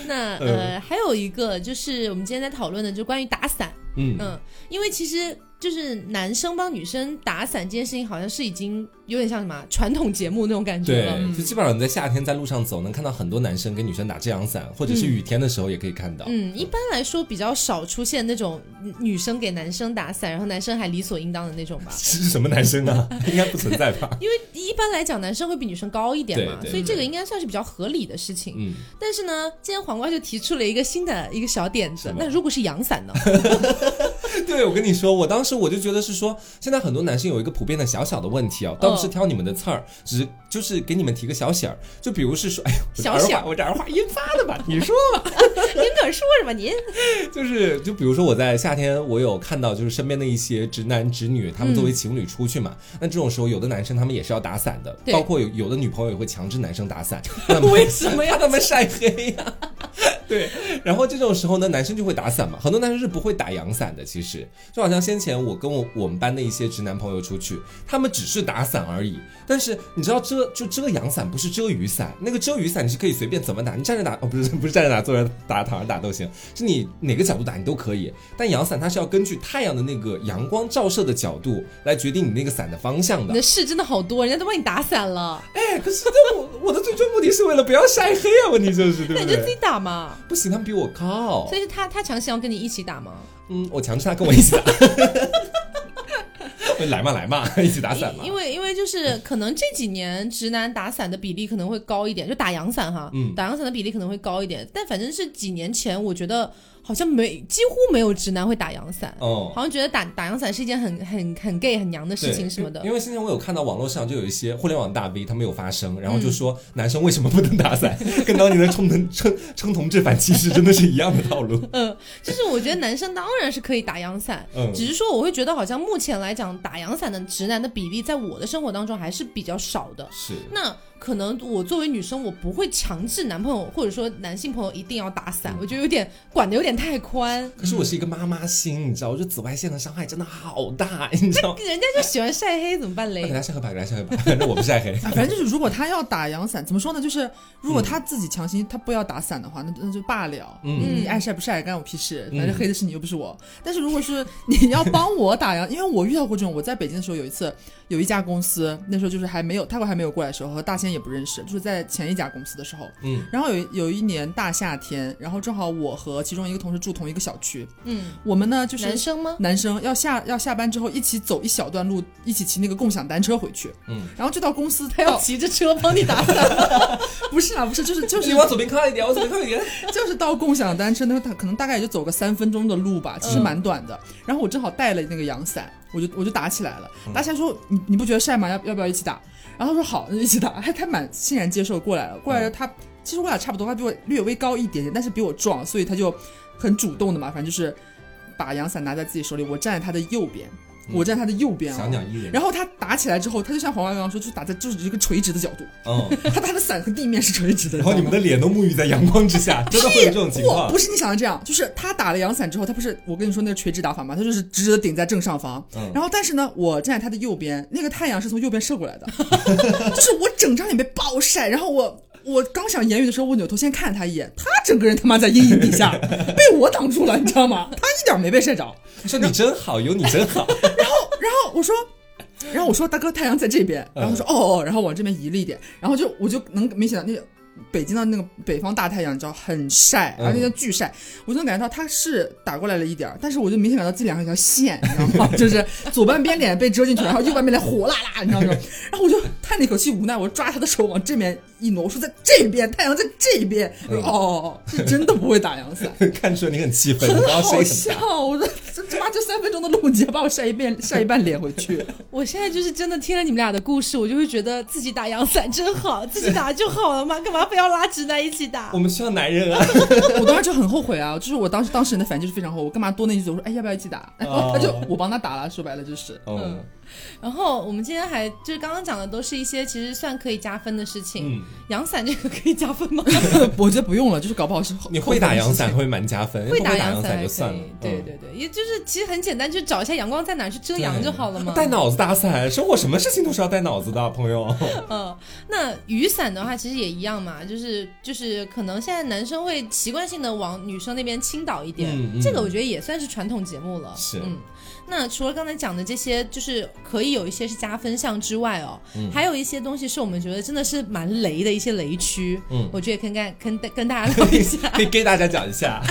那呃还有一个就是我们今天在讨论的，就关于打伞。嗯嗯，因为其实。就是男生帮女生打伞这件事情，好像是已经有点像什么传统节目那种感觉了。对，就基本上你在夏天在路上走，能看到很多男生给女生打遮阳伞，或者是雨天的时候也可以看到。嗯，一般来说比较少出现那种女生给男生打伞，然后男生还理所应当的那种吧？是什么男生啊？应该不存在吧？因为一般来讲，男生会比女生高一点嘛，所以这个应该算是比较合理的事情。嗯，但是呢，今天黄瓜就提出了一个新的一个小点子，那如果是阳伞呢？对，我跟你说，我当时我就觉得是说，现在很多男性有一个普遍的小小的问题啊，倒不是挑你们的刺儿，只是就是给你们提个小醒儿，就比如是说，哎呦，小醒儿，我这儿话音发的吧？你说吧，您可说什么？您就是，就比如说我在夏天，我有看到就是身边的一些直男直女，他们作为情侣出去嘛，那这种时候有的男生他们也是要打伞的，包括有有的女朋友也会强制男生打伞，为什么要 他们晒黑呀？对，然后这种时候呢，男生就会打伞嘛。很多男生是不会打阳伞的，其实就好像先前我跟我我们班的一些直男朋友出去，他们只是打伞而已。但是你知道遮就遮阳伞不是遮雨伞，那个遮雨伞你是可以随便怎么打，你站着打哦，不是 不是站着打，坐着打，躺着打都行，是你哪个角度打你都可以。但阳伞它是要根据太阳的那个阳光照射的角度来决定你那个伞的方向的。你的事真的好多，人家都帮你打伞了。哎，可是我 我的最终目的是为了不要晒黑啊，问题就是对不对？那你就自己打嘛。不行，他们比我高，所以是他他强行要跟你一起打吗？嗯，我强制他跟我一起打。来嘛来嘛，一起打伞嘛。因为因为就是可能这几年直男打伞的比例可能会高一点，就打阳伞哈，嗯打阳伞的比例可能会高一点。但反正是几年前，我觉得。好像没几乎没有直男会打阳伞，哦，好像觉得打打阳伞是一件很很很 gay 很娘的事情什么的。因为现在我有看到网络上就有一些互联网大 V 他们有发声，然后就说男生为什么不能打伞，跟当年的冲同称称同志反歧视真的是一样的套路。嗯，就是我觉得男生当然是可以打阳伞，嗯，只是说我会觉得好像目前来讲打阳伞的直男的比例在我的生活当中还是比较少的。是那。可能我作为女生，我不会强制男朋友或者说男性朋友一定要打伞，我觉得有点管的有点太宽。可是我是一个妈妈心，你知道，我觉得紫外线的伤害真的好大，你知道。人家就喜欢晒黑，怎么办嘞？给他晒黑吧，给他晒黑吧，反正我不晒黑。反正就是，如果他要打阳伞，怎么说呢？就是如果他自己强行他不要打伞的话，那那就罢了。嗯，你爱晒不晒干我屁事，反正黑的是你又不是我。但是如果是你要帮我打阳，因为我遇到过这种，我在北京的时候有一次，有一家公司那时候就是还没有泰国还没有过来的时候，和大仙。也不认识，就是在前一家公司的时候，嗯，然后有有一年大夏天，然后正好我和其中一个同事住同一个小区，嗯，我们呢就是男生吗？男生要下要下班之后一起走一小段路，一起骑那个共享单车回去，嗯，然后就到公司，他要骑着车帮你打伞，不是啊，不是，就是就是你往左边靠一点，往左边靠一点，就是到共享单车，那他可能大概也就走个三分钟的路吧，其实蛮短的。然后我正好带了那个阳伞，我就我就打起来了。大夏说你你不觉得晒吗？要要不要一起打？然后他说好，那就一起打。他他蛮欣然接受过来了。过来了，他其实我俩差不多，他比我略微高一点点，但是比我壮，所以他就很主动的嘛，反正就是把阳伞拿在自己手里，我站在他的右边。我站他的右边啊，然后他打起来之后，他就像黄瓜刚刚说，就打在就是一个垂直的角度。嗯，他打的伞和地面是垂直的。然后你们的脸都沐浴在阳光之下，真的会有这种情况？不是你想的这样，就是他打了阳伞之后，他不是我跟你说那个垂直打法吗？他就是直直的顶在正上方。嗯，然后但是呢，我站在他的右边，那个太阳是从右边射过来的，就是我整张脸被暴晒，然后我。我刚想言语的时候，我扭头先看他一眼，他整个人他妈在阴影底下 被我挡住了，你知道吗？他一点没被晒着。说你真好，有你真好。然后，然后我说，然后我说大哥，太阳在这边。然后说哦哦，然后往这边移了一点，然后就我就能明显的那个。北京的那个北方大太阳，你知道很晒，而且那巨晒，我就能感觉到它是打过来了一点儿，但是我就明显感到自己脸上一条线，你知道吗？就是左半边脸被遮进去，然后右半边脸火辣辣，你知道吗？然后我就叹了一口气，无奈，我抓他的手往这边一挪，我说在这边，太阳在这边。哦，是真的不会打阳伞，看出来你很气愤，很好笑。我说这他妈这三分钟的路，你要把我晒一遍，晒一半脸回去。我现在就是真的听了你们俩的故事，我就会觉得自己打阳伞真好，自己打就好了嘛，干嘛非要拉直男一起打？我们需要男人啊！我当时就很后悔啊，就是我当时当事人的反应就是非常后悔，我干嘛多那一句？我说哎，要不要一起打？然后他就我帮他打了，说白了就是。嗯。然后我们今天还就是刚刚讲的都是一些其实算可以加分的事情。嗯。阳伞这个可以加分吗？我觉得不用了，就是搞不好是 你会打阳伞会蛮加分，会打阳伞就算了。对对对，也就是其实很简单，就找一下阳光在哪去遮阳就好了嘛。带脑子打伞，生活什么事情都是要带脑子的，朋友。嗯，那雨伞的话其实也一样嘛，就是就是可能现在男生会习惯性的往女生那边倾倒一点，这个我觉得也算是传统节目了。是，嗯。那除了刚才讲的这些，就是可以有一些是加分项之外哦，还有一些东西是我们觉得真的是蛮雷的一些雷区。嗯，我觉得可以跟跟跟大家聊一下，可以给大家讲一下。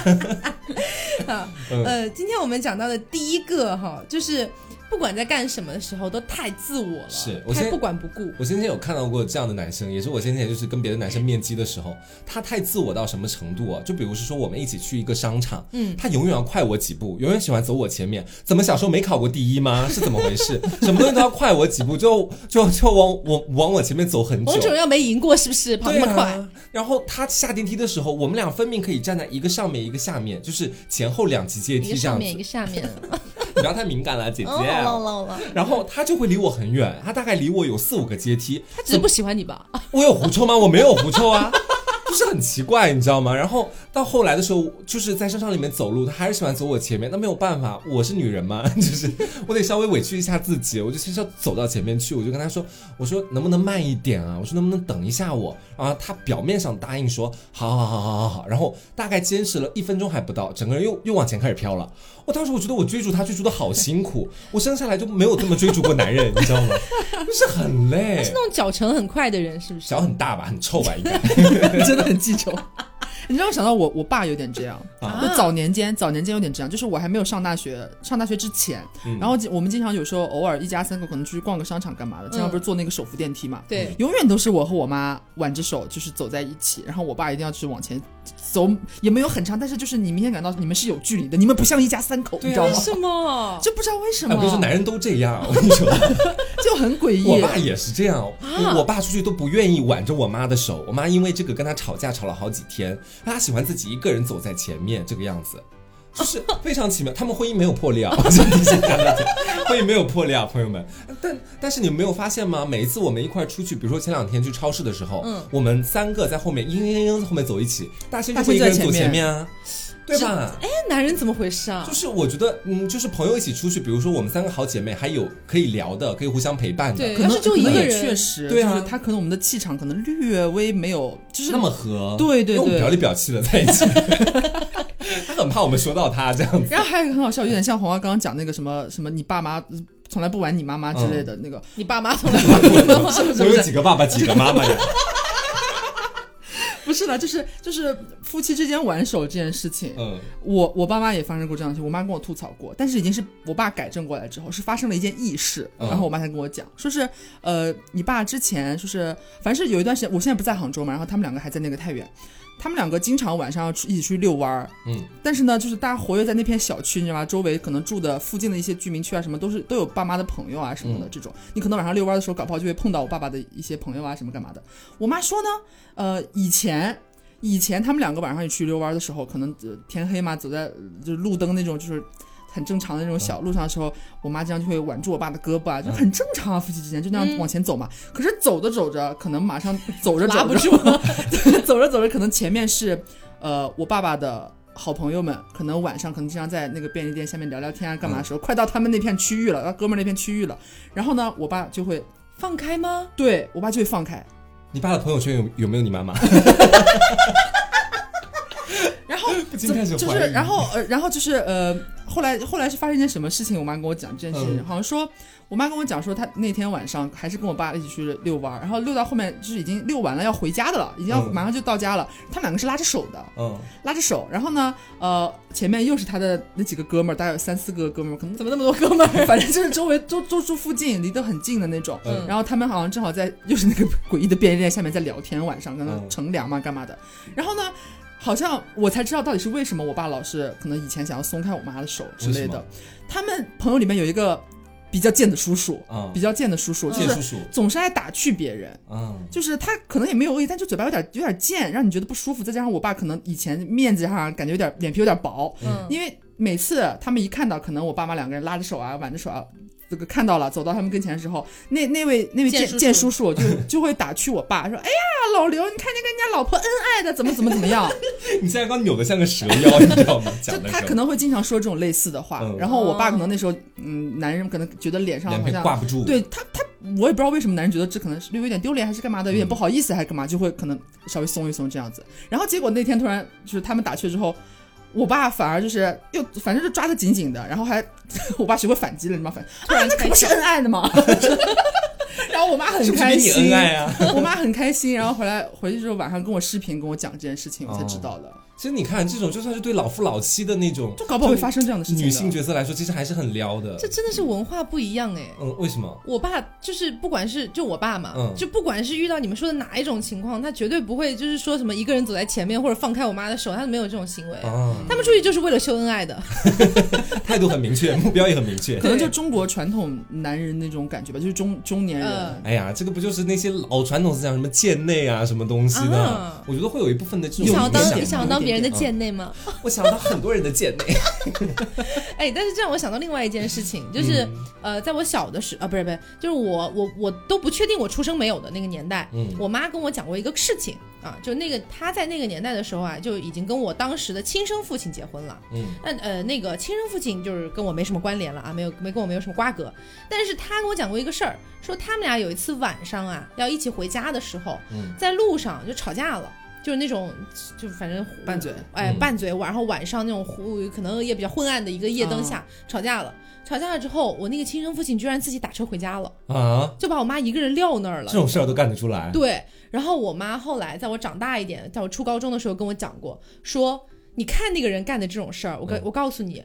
啊，呃，今天我们讲到的第一个哈，就是。不管在干什么的时候都太自我了，是我先不管不顾。我先前有看到过这样的男生，也是我先前就是跟别的男生面基的时候，他太自我到什么程度啊？就比如是说我们一起去一个商场，嗯，他永远要快我几步，永远喜欢走我前面。怎么小时候没考过第一吗？是怎么回事？什么东西都要快我几步，就就就往我往我前面走很久。王者荣耀没赢过是不是？跑那么快。然后他下电梯的时候，我们俩分明可以站在一个上面一个下面，就是前后两级阶梯这样子。一个上面一个下面。不要太敏感了，姐姐。然后他就会离我很远，他大概离我有四五个阶梯。他只是不喜欢你吧？我有狐臭吗？我没有狐臭啊。就是很奇怪，你知道吗？然后到后来的时候，就是在商场里面走路，他还是喜欢走我前面。那没有办法，我是女人嘛，就是我得稍微委屈一下自己，我就先要走到前面去。我就跟他说：“我说能不能慢一点啊？我说能不能等一下我？”啊他表面上答应说：“好好好好好好。”然后大概坚持了一分钟还不到，整个人又又往前开始飘了。我当时我觉得我追逐他追逐的好辛苦，我生下来就没有这么追逐过男人，你知道吗？就是很累。是那种脚程很快的人，是不是？脚很大吧，很臭吧，应该。真的很记仇。你让我想到我我爸有点这样，我早年间早年间有点这样，就是我还没有上大学，上大学之前，然后我们经常有时候偶尔一家三口可能出去逛个商场干嘛的，经常不是坐那个手扶电梯嘛，对，永远都是我和我妈挽着手就是走在一起，然后我爸一定要去往前走，也没有很长，但是就是你明显感到你们是有距离的，你们不像一家三口，你知道吗？为什么？就不知道为什么？我跟你说男人都这样，我跟你说，就很诡异。我爸也是这样，我爸出去都不愿意挽着我妈的手，我妈因为这个跟他吵架吵了好几天，他喜欢自己一。个人走在前面这个样子，就是非常奇妙。他们婚姻没有破裂啊，婚姻没有破裂啊，朋友们。但但是你们没有发现吗？每一次我们一块出去，比如说前两天去超市的时候，嗯，我们三个在后面，嘤嘤嘤后面走一起，大仙就会一个人走前面啊。对吧？哎，男人怎么回事啊？就是我觉得，嗯，就是朋友一起出去，比如说我们三个好姐妹，还有可以聊的，可以互相陪伴的。对，可能就一个人，确实，对啊，他可能我们的气场可能略微没有，就是那么合。对对对，表里表气的在一起。他很怕我们说到他这样子。然后还有一个很好笑，有点像黄花刚刚讲那个什么什么，你爸妈从来不玩你妈妈之类的那个。你爸妈从来不玩你妈妈，我有几个爸爸，几个妈妈呀？不是的，就是就是夫妻之间玩手这件事情，嗯，我我爸妈也发生过这样的事，我妈跟我吐槽过，但是已经是我爸改正过来之后，是发生了一件异事，然后我妈才跟我讲，说是呃，你爸之前说是，反正是有一段时间，我现在不在杭州嘛，然后他们两个还在那个太原。他们两个经常晚上要一起去遛弯儿，嗯，但是呢，就是大家活跃在那片小区，你知道吗？周围可能住的附近的一些居民区啊，什么都是都有爸妈的朋友啊什么的这种，你可能晚上遛弯的时候，搞不好就会碰到我爸爸的一些朋友啊什么干嘛的。我妈说呢，呃，以前以前他们两个晚上一起去遛弯的时候，可能天黑嘛，走在就是路灯那种就是。很正常的那种小路上的时候，我妈这样就会挽住我爸的胳膊啊，就很正常啊，夫妻之间就那样往前走嘛。可是走着走着，可能马上走着走着，走着走着，可能前面是呃我爸爸的好朋友们，可能晚上可能经常在那个便利店下面聊聊天啊，干嘛的时候，快到他们那片区域了，到哥们那片区域了，然后呢，我爸就会放开吗？对我爸就会放开。你爸的朋友圈有有没有你妈妈？然后 就是，然后呃，然后就是呃。后来，后来是发生一件什么事情？我妈跟我讲这件事情，好像说，我妈跟我讲说，她那天晚上还是跟我爸一起去遛弯然后遛到后面就是已经遛完了，要回家的了，已经要马上就到家了。他们两个是拉着手的，嗯，拉着手。然后呢，呃，前面又是他的那几个哥们儿，大概有三四个哥们儿，可能怎么那么多哥们儿？反正就是周围都都住附近，离得很近的那种。然后他们好像正好在又是那个 诡异的便利店下面在聊天，晚上跟他乘凉嘛，干嘛的。然后呢？好像我才知道到底是为什么我爸老是可能以前想要松开我妈的手之类的。他们朋友里面有一个比较贱的叔叔，比较贱的叔叔，就是总是爱打趣别人。就是他可能也没有恶意，但就嘴巴有点有点贱，让你觉得不舒服。再加上我爸可能以前面子上感觉有点脸皮有点薄，因为每次他们一看到可能我爸妈两个人拉着手啊挽着手啊。这个看到了，走到他们跟前的时候，那那位那位建建叔叔就就会打趣我爸说：“哎呀，老刘，你看你跟人家老婆恩爱的，怎么怎么怎么样？” 你现在刚扭的像个蛇腰，你知道吗？就他可能会经常说这种类似的话，然后我爸可能那时候，嗯，男人可能觉得脸上好像挂不住，对他他我也不知道为什么男人觉得这可能是略微有点丢脸还是干嘛的，有点不好意思还是干嘛，就会可能稍微松一松这样子。然后结果那天突然就是他们打趣之后。我爸反而就是又反正就抓得紧紧的，然后还 我爸学会反击了，你知道吗？啊，那可不是恩爱的吗？然后我妈很开心，我妈很开心，然后回来回去之后晚上跟我视频跟我讲这件事情，我才知道的。其实你看，这种就算是对老夫老妻的那种，就搞不好会发生这样的事情。女性角色来说，其实还是很撩的。这真的是文化不一样哎。嗯，为什么？我爸就是不管是就我爸嘛，就不管是遇到你们说的哪一种情况，他绝对不会就是说什么一个人走在前面或者放开我妈的手，他没有这种行为。他们出去就是为了秀恩爱的，态度很明确，目标也很明确。可能就中国传统男人那种感觉吧，就是中中年人。哎呀，这个不就是那些老传统思想，什么贱内啊，什么东西的？我觉得会有一部分的这种。你想要当你想要当别人的贱内吗？我想到很多人的贱内，哎，但是这让我想到另外一件事情，就是呃，在我小的时啊，不是不是，就是我我我都不确定我出生没有的那个年代，嗯，我妈跟我讲过一个事情啊，就那个她在那个年代的时候啊，就已经跟我当时的亲生父亲结婚了，嗯，那呃那个亲生父亲就是跟我没什么关联了啊，没有没跟我没有什么瓜葛，但是他跟我讲过一个事儿，说他们俩有一次晚上啊要一起回家的时候，在路上就吵架了。就是那种，就反正拌嘴，哎，拌嘴，然后晚上那种可能也比较昏暗的一个夜灯下吵架了。吵架了之后，我那个亲生父亲居然自己打车回家了啊，就把我妈一个人撂那儿了。这种事儿都干得出来？对。然后我妈后来在我长大一点，在我初高中的时候跟我讲过，说你看那个人干的这种事儿，我跟我告诉你。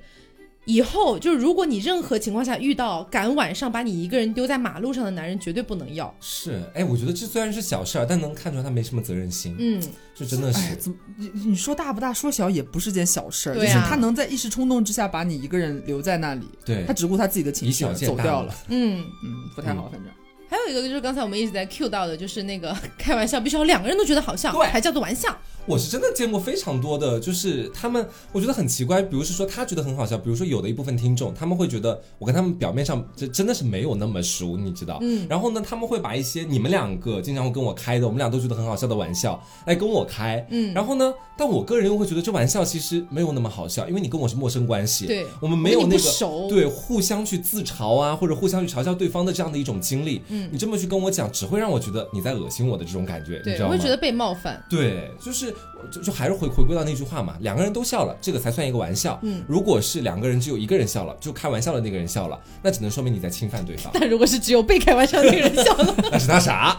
以后就是，如果你任何情况下遇到敢晚上把你一个人丢在马路上的男人，绝对不能要。是，哎，我觉得这虽然是小事儿，但能看出来他没什么责任心。嗯，这真的是。怎么你你说大不大，说小也不是件小事儿。就是他能在一时冲动之下把你一个人留在那里，对，他只顾他自己的情绪走掉了。嗯嗯，不太好，反正。还有一个就是刚才我们一直在 cue 到的，就是那个 开玩笑必须要两个人都觉得好笑，对还叫做玩笑。我是真的见过非常多的，就是他们，我觉得很奇怪。比如是说他觉得很好笑，比如说有的一部分听众，他们会觉得我跟他们表面上这真的是没有那么熟，你知道？嗯。然后呢，他们会把一些你们两个经常会跟我开的，我们俩都觉得很好笑的玩笑来跟我开。嗯。然后呢，但我个人又会觉得这玩笑其实没有那么好笑，因为你跟我是陌生关系，对，我们没有那个熟，对，互相去自嘲啊，或者互相去嘲笑对方的这样的一种经历。嗯。你这么去跟我讲，只会让我觉得你在恶心我的这种感觉，你知道吗？我会觉得被冒犯。对，就是就就还是。回回归到那句话嘛，两个人都笑了，这个才算一个玩笑。嗯，如果是两个人只有一个人笑了，就开玩笑的那个人笑了，那只能说明你在侵犯对方。但如果是只有被开玩笑的那个人笑了，那是他傻。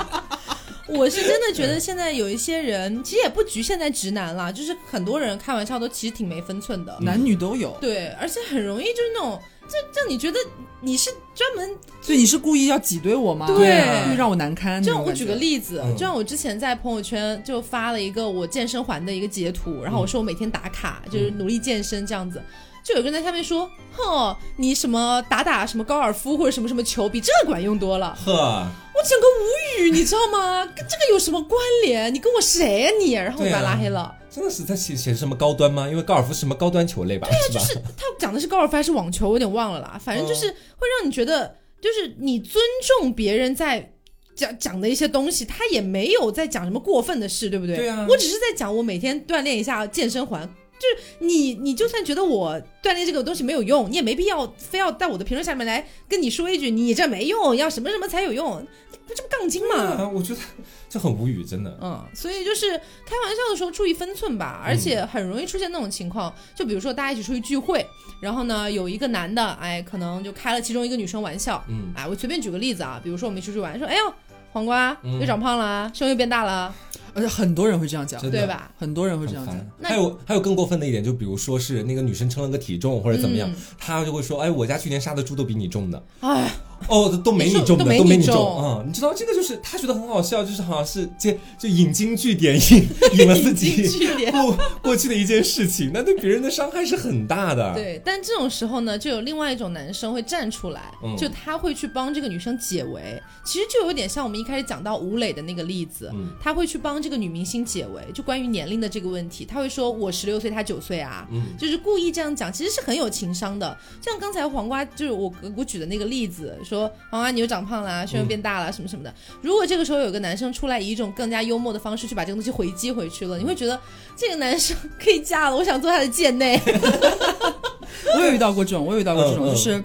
我是真的觉得现在有一些人，其实也不局限在直男啦，就是很多人开玩笑都其实挺没分寸的，男女都有。对，而且很容易就是那种。这这，你觉得你是专门？所以你是故意要挤兑我吗？对，故意让我难堪。就像我举个例子，就像我之前在朋友圈就发了一个我健身环的一个截图，然后我说我每天打卡，就是努力健身这样子。就有个人在下面说：“哼，你什么打打什么高尔夫或者什么什么球，比这管用多了。”呵，我整个无语，你知道吗？跟这个有什么关联？你跟我谁呀你？然后我把他拉黑了。真的是在显显什么高端吗？因为高尔夫是什么高端球类吧？对呀，就是他讲的是高尔夫还是网球，我有点忘了啦。反正就是会让你觉得，就是你尊重别人在讲讲的一些东西，他也没有在讲什么过分的事，对不对？对啊，我只是在讲我每天锻炼一下健身环。就是你，你就算觉得我锻炼这个东西没有用，你也没必要非要在我的评论下面来跟你说一句你这没用，要什么什么才有用，不这不杠精吗？我觉得这很无语，真的。嗯，所以就是开玩笑的时候注意分寸吧，而且很容易出现那种情况，就比如说大家一起出去聚会，然后呢有一个男的，哎，可能就开了其中一个女生玩笑，嗯，哎，我随便举个例子啊，比如说我们一起出去玩，说哎呦黄瓜又长胖了，胸又变大了。而且很多人会这样讲，对吧？很多人会这样讲。还有还有更过分的一点，就比如说是那个女生称了个体重或者怎么样，她就会说：“哎，我家去年杀的猪都比你重的。”哎。哦，都没你重的，都没你重嗯！你知道这个就是他觉得很好笑，就是好像是这就引经据典引引了自己过过去的一件事情，那对别人的伤害是很大的。对，但这种时候呢，就有另外一种男生会站出来，就他会去帮这个女生解围。其实就有点像我们一开始讲到吴磊的那个例子，他会去帮这个女明星解围，就关于年龄的这个问题，他会说我十六岁，他九岁啊，就是故意这样讲，其实是很有情商的。像刚才黄瓜就是我我举的那个例子。说黄瓜你又长胖了，胸又变大了，什么什么的。如果这个时候有个男生出来，以一种更加幽默的方式去把这个东西回击回去了，你会觉得这个男生可以嫁了，我想做他的贱内。我有遇到过这种，我有遇到过这种，就是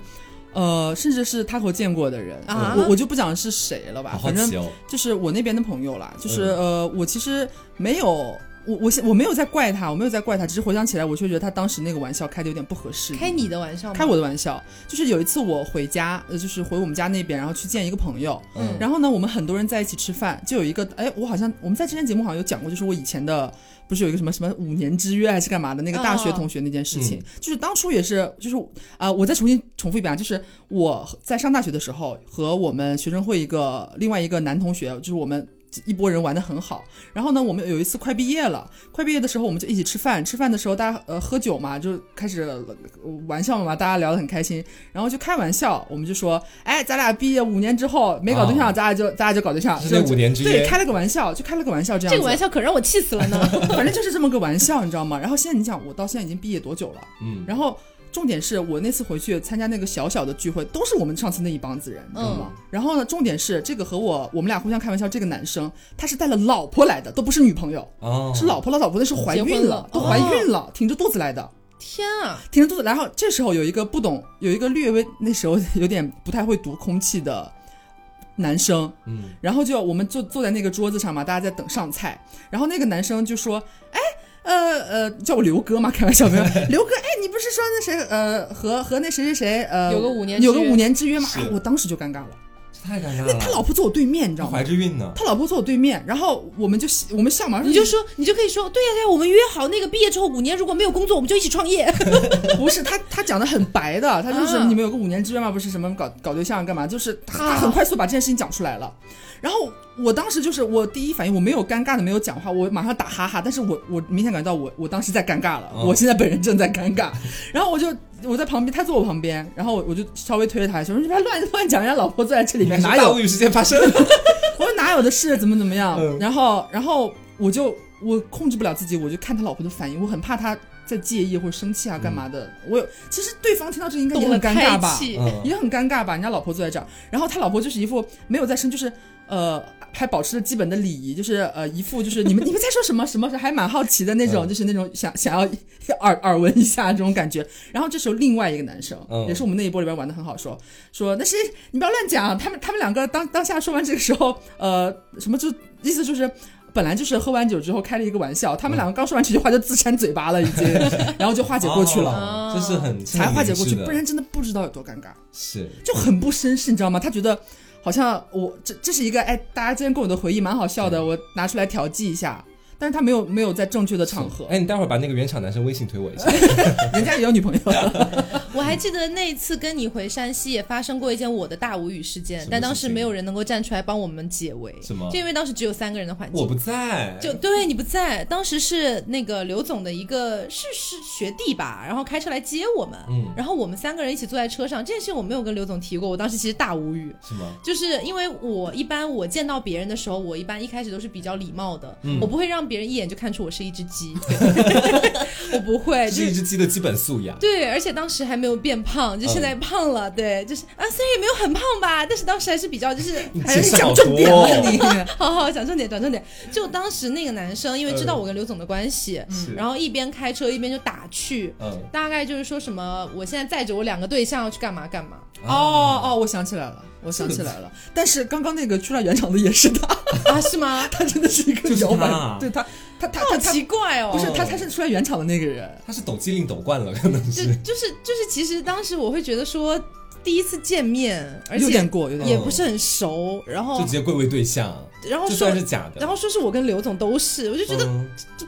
呃，甚至是他和我见过的人，我我就不讲是谁了吧，反正就是我那边的朋友啦，就是呃，我其实没有。我我现我没有在怪他，我没有在怪他，只是回想起来，我却觉得他当时那个玩笑开的有点不合适。开你的玩笑？开我的玩笑，就是有一次我回家，呃，就是回我们家那边，然后去见一个朋友，嗯，然后呢，我们很多人在一起吃饭，就有一个，哎，我好像我们在之前节目好像有讲过，就是我以前的不是有一个什么什么五年之约还是干嘛的那个大学同学那件事情，就是当初也是，就是啊，我再重新重复一遍啊，就是我在上大学的时候和我们学生会一个另外一个男同学，就是我们。一波人玩的很好，然后呢，我们有一次快毕业了，快毕业的时候我们就一起吃饭，吃饭的时候大家呃喝酒嘛，就开始玩笑嘛，大家聊得很开心，然后就开玩笑，我们就说，哎，咱俩毕业五年之后没搞对象，咱俩就咱俩就搞对象，就五年之对，开了个玩笑，就开了个玩笑，这样这个玩笑可让我气死了呢，反正就是这么个玩笑，你知道吗？然后现在你想，我到现在已经毕业多久了？嗯，然后。重点是我那次回去参加那个小小的聚会，都是我们上次那一帮子人，知道吗？然后呢，重点是这个和我我们俩互相开玩笑，这个男生他是带了老婆来的，都不是女朋友，是老婆了，老婆那是怀孕了，都怀孕了，挺着肚子来的。天啊，挺着肚子。然后这时候有一个不懂，有一个略微那时候有点不太会读空气的男生，嗯，然后就我们坐坐在那个桌子上嘛，大家在等上菜，然后那个男生就说，哎。呃呃，叫我刘哥嘛，开玩笑没有？刘哥，哎，你不是说那谁呃和和那谁谁谁呃有个五年有个五年之约吗？我当时就尴尬了，太尴尬了。那他老婆坐我对面，你知道吗？怀着孕呢。他老婆坐我对面，然后我们就我们笑嘛，你就说你就可以说，对呀对呀，我们约好那个毕业之后五年如果没有工作，我们就一起创业。不是 他他讲的很白的，他就是你们有个五年之约嘛，不是什么搞搞对象干嘛？就是他很快速把这件事情讲出来了。然后我当时就是我第一反应，我没有尴尬的没有讲话，我马上打哈哈，但是我我明显感觉到我我当时在尴尬了，我现在本人正在尴尬，然后我就我在旁边，他坐我旁边，然后我我就稍微推了他一下，说你别乱乱讲，人家老婆坐在这里面，哪有无语事件发生？我说哪有的事，怎么怎么样？然后然后我就我控制不了自己，我就看他老婆的反应，我很怕他在介意或者生气啊干嘛的。我有其实对方听到这应该也很尴尬吧，也很尴尬吧？人家老婆坐在这儿，然后他老婆就是一副没有在生，就是呃。还保持着基本的礼仪，就是呃一副就是你们你们在说什么什么，还蛮好奇的那种，就是那种想想要耳耳闻一下这种感觉。然后这时候另外一个男生，也是我们那一波里边玩的很好，说说那谁你不要乱讲。他们他们两个当当下说完这个时候，呃什么就意思就是本来就是喝完酒之后开了一个玩笑，他们两个刚说完这句话就自扇嘴巴了已经，然后就化解过去了，这是很才化解过去，不然真的不知道有多尴尬，是就很不绅士，你知道吗？他觉得。好像我这这是一个哎，大家之前跟我的回忆蛮好笑的，我拿出来调剂一下。但是他没有没有在正确的场合。哎，你待会儿把那个原厂男生微信推我一下，人家也有女朋友。我还记得那一次跟你回山西也发生过一件我的大无语事件，但当时没有人能够站出来帮我们解围。什么？就因为当时只有三个人的环境。我不在。就对你不在，当时是那个刘总的一个是是学弟吧，然后开车来接我们，嗯，然后我们三个人一起坐在车上。这件事情我没有跟刘总提过，我当时其实大无语。是吗？就是因为我一般我见到别人的时候，我一般一开始都是比较礼貌的，嗯我不会让别人一眼就看出我。是一只鸡，我不会，是一只鸡的基本素养。对，而且当时还没有变胖，就现在胖了。对，就是啊，虽然也没有很胖吧，但是当时还是比较，就是 还是讲重点了。你 好好讲重点，讲重点。就当时那个男生，因为知道我跟刘总的关系，然后一边开车一边就打趣，嗯大概就是说什么，我现在载着我两个对象要去干嘛干嘛。哦哦，我想起来了。我想起来了，但是刚刚那个出来原厂的也是他啊？是吗？他真的是一个摇摆，对他，他他好奇怪哦！不是他，他是出来原厂的那个人，他是抖机灵抖惯了，可能是。就是就是，其实当时我会觉得说，第一次见面，而且过，有点也不是很熟，然后就直接贵为对象，然后说是假的，然后说是我跟刘总都是，我就觉得这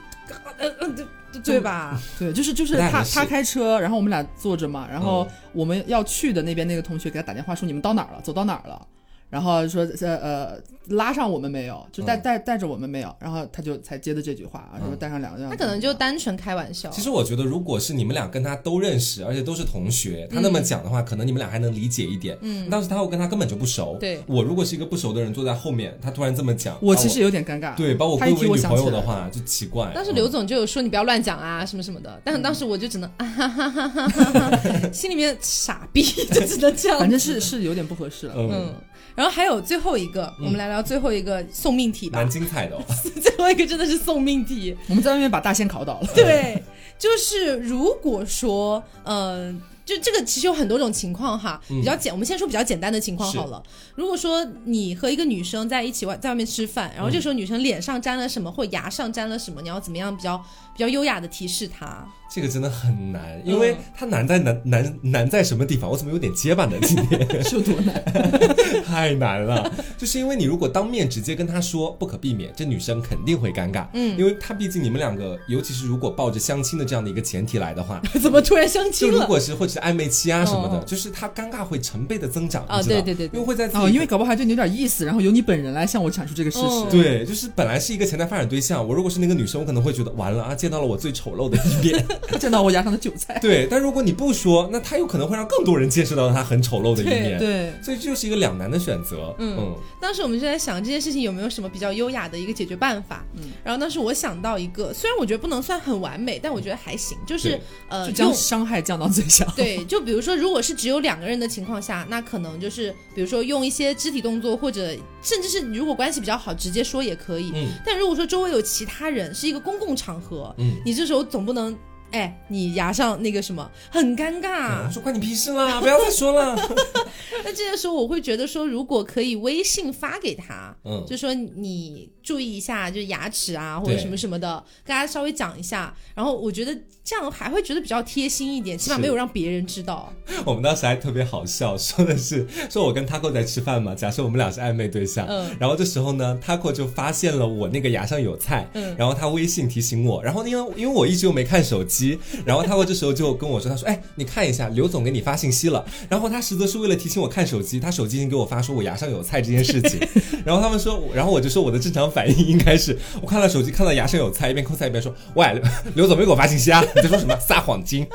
呃呃对。对吧？对，就是就是他他开车，然后我们俩坐着嘛，然后我们要去的那边那个同学给他打电话说你们到哪儿了，走到哪儿了。然后说呃呃拉上我们没有，就带带带着我们没有，然后他就才接的这句话啊，说带上两个人。他可能就单纯开玩笑。其实我觉得，如果是你们俩跟他都认识，而且都是同学，他那么讲的话，可能你们俩还能理解一点。嗯。当时他会跟他根本就不熟。对。我如果是一个不熟的人坐在后面，他突然这么讲，我其实有点尴尬。对，把我归为女朋友的话就奇怪。当时刘总就有说你不要乱讲啊什么什么的，但是当时我就只能啊哈哈哈哈哈哈，心里面傻逼就只能这样。反正是是有点不合适了。嗯。然后还有最后一个，我们来聊最后一个送命题吧。蛮精彩的，哦 最后一个真的是送命题。我们在外面把大仙考倒了。对，就是如果说，嗯，就这个其实有很多种情况哈，比较简，我们先说比较简单的情况好了。如果说你和一个女生在一起外在外面吃饭，然后这时候女生脸上沾了什么或牙上沾了什么，你要怎么样比较比较优雅的提示他？这个真的很难，因为它难在难难难在什么地方？我怎么有点结巴呢？今天是有多难？太难了，就是因为你如果当面直接跟他说，不可避免，这女生肯定会尴尬。嗯，因为她毕竟你们两个，尤其是如果抱着相亲的这样的一个前提来的话，怎么突然相亲了？就如果是或者是暧昧期啊什么的，就是她尴尬会成倍的增长。啊，对对对，因为会在哦，因为搞不好还对你有点意思，然后由你本人来向我阐述这个事实。对，就是本来是一个潜在发展对象，我如果是那个女生，我可能会觉得完了啊，见到了我最丑陋的一面，见到我牙上的。韭菜对，但如果你不说，那他有可能会让更多人见识到他很丑陋的一面。对，所以这就是一个两难的选择。嗯，当时我们就在想这件事情有没有什么比较优雅的一个解决办法。嗯，然后当时我想到一个，虽然我觉得不能算很完美，但我觉得还行，就是呃，就将伤害降到最小。对，就比如说，如果是只有两个人的情况下，那可能就是比如说用一些肢体动作，或者甚至是如果关系比较好，直接说也可以。嗯，但如果说周围有其他人，是一个公共场合，嗯，你这时候总不能。哎，你牙上那个什么很尴尬，说关你屁事啦，不要再说了。那这个时候我会觉得说，如果可以微信发给他，嗯，就说你注意一下，就是牙齿啊或者什么什么的，跟大家稍微讲一下。然后我觉得这样还会觉得比较贴心一点，起码没有让别人知道。我们当时还特别好笑，说的是 说我跟 Taco 在吃饭嘛，假设我们俩是暧昧对象，嗯，然后这时候呢，Taco 就发现了我那个牙上有菜，嗯，然后他微信提醒我，然后因为因为我一直又没看手机。然后 Taco 这时候就跟我说，他说，哎，你看一下，刘总给你发信息了。然后他实则是为了提醒我看手机，他手机已经给我发说我牙上有菜这件事情。然后他们说，然后我就说我的正常反应应该是，我看到手机看到牙上有菜，一边抠菜一边说，喂，刘总没给我发信息啊？你在说什么？撒谎精。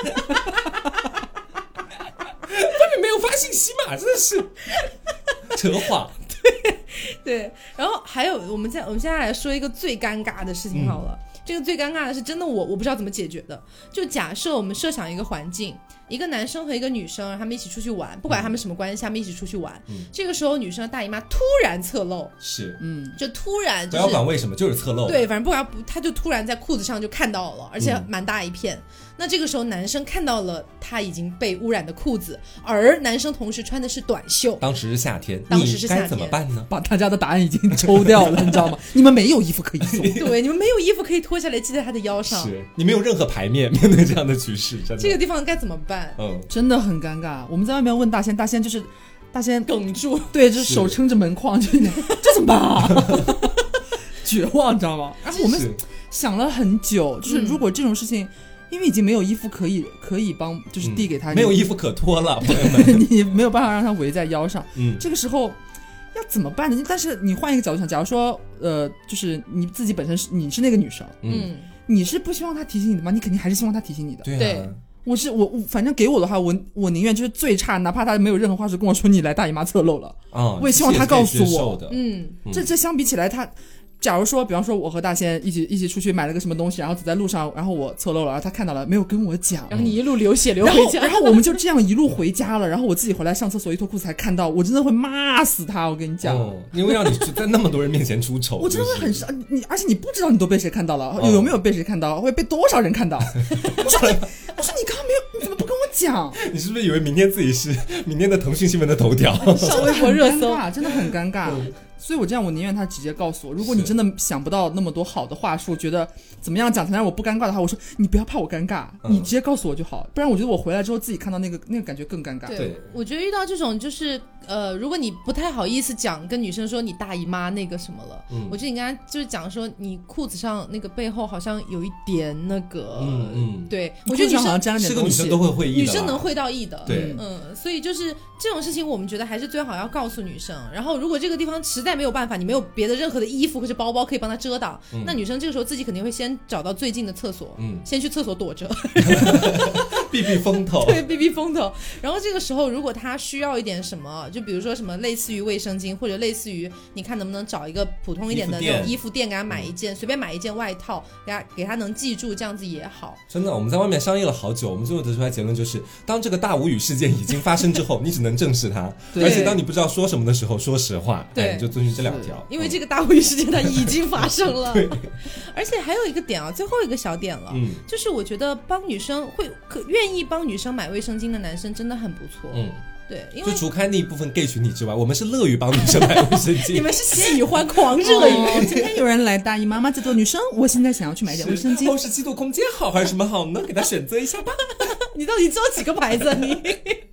根本没有发信息嘛，真的是扯谎。对对，然后还有，我们在我们现在来说一个最尴尬的事情好了。这个最尴尬的是真的，我我不知道怎么解决的。就假设我们设想一个环境，一个男生和一个女生，他们一起出去玩，不管他们什么关系，他们一起出去玩。这个时候，女生的大姨妈突然侧漏，是，嗯，就突然，不要管为什么，就是侧漏。对，反正不管不，他就突然在裤子上就看到了，而且蛮大一片。那这个时候，男生看到了他已经被污染的裤子，而男生同时穿的是短袖。当时是夏天，当时是夏天，怎么办呢？把大家的答案已经抽掉了，你知道吗？你们没有衣服可以送，对，你们没有衣服可以脱下来系在他的腰上。是你没有任何牌面面对这样的局势，这个地方该怎么办？嗯，真的很尴尬。我们在外面问大仙，大仙就是大仙哽住，对，就是手撑着门框，就 这怎么办啊？绝望，你知道吗？然后我们想了很久，就是如果这种事情。因为已经没有衣服可以可以帮，就是递给他，没有衣服可脱了，朋友们，你没有办法让他围在腰上。嗯，这个时候要怎么办呢？但是你换一个角度想，假如说，呃，就是你自己本身是你是那个女生，嗯，你是不希望他提醒你的吗？你肯定还是希望他提醒你的。对，我是我，反正给我的话，我我宁愿就是最差，哪怕他没有任何话术跟我说你来大姨妈侧漏了，啊，我也希望他告诉我，嗯，这这相比起来他。假如说，比方说，我和大仙一起一起出去买了个什么东西，然后走在路上，然后我侧漏了，然后他看到了，没有跟我讲，然后你一路流血流回家，然后我们就这样一路回家了，然后我自己回来上厕所一脱裤子才看到，我真的会骂死他，我跟你讲，因为让你在那么多人面前出丑，我真的会很伤你，而且你不知道你都被谁看到了，有没有被谁看到，会被多少人看到？我说你，我说你刚刚没有，你怎么不跟我讲？你是不是以为明天自己是明天的腾讯新闻的头条？上 微博热搜啊，真的很尴尬。所以，我这样，我宁愿他直接告诉我。如果你真的想不到那么多好的话术，觉得怎么样讲才能让我不尴尬的话，我说你不要怕我尴尬，你直接告诉我就好。不然，我觉得我回来之后自己看到那个那个感觉更尴尬。对，我觉得遇到这种就是。呃，如果你不太好意思讲，跟女生说你大姨妈那个什么了，嗯，我觉得你刚才就是讲说你裤子上那个背后好像有一点那个，嗯嗯，对，我觉得女生是个女生都会会意，女生能会到意的，对，嗯，所以就是这种事情，我们觉得还是最好要告诉女生。然后，如果这个地方实在没有办法，你没有别的任何的衣服或者包包可以帮他遮挡，那女生这个时候自己肯定会先找到最近的厕所，嗯，先去厕所躲着，避避风头，对，避避风头。然后这个时候，如果她需要一点什么，就比如说什么类。似于卫生巾，或者类似于你看能不能找一个普通一点的那种衣服店，给他买一件，随便买一件外套，给他给他能记住，这样子也好。真的，我们在外面商议了好久，我们最后得出来结论就是，当这个大无语事件已经发生之后，你只能正视它，而且当你不知道说什么的时候，说实话，对，就遵循这两条。因为这个大无语事件它已经发生了，对。而且还有一个点啊，最后一个小点了，嗯，就是我觉得帮女生会可愿意帮女生买卫生巾的男生真的很不错，嗯。对，就除开那一部分 gay 群体之外，我们是乐于帮女生买卫生巾。你们是喜欢狂热于今天有人来大姨妈妈在做女生，我现在想要去买点卫生巾。哦，是激动空间好还是什么好呢？给他选择一下吧。你到底知道几个牌子？啊你？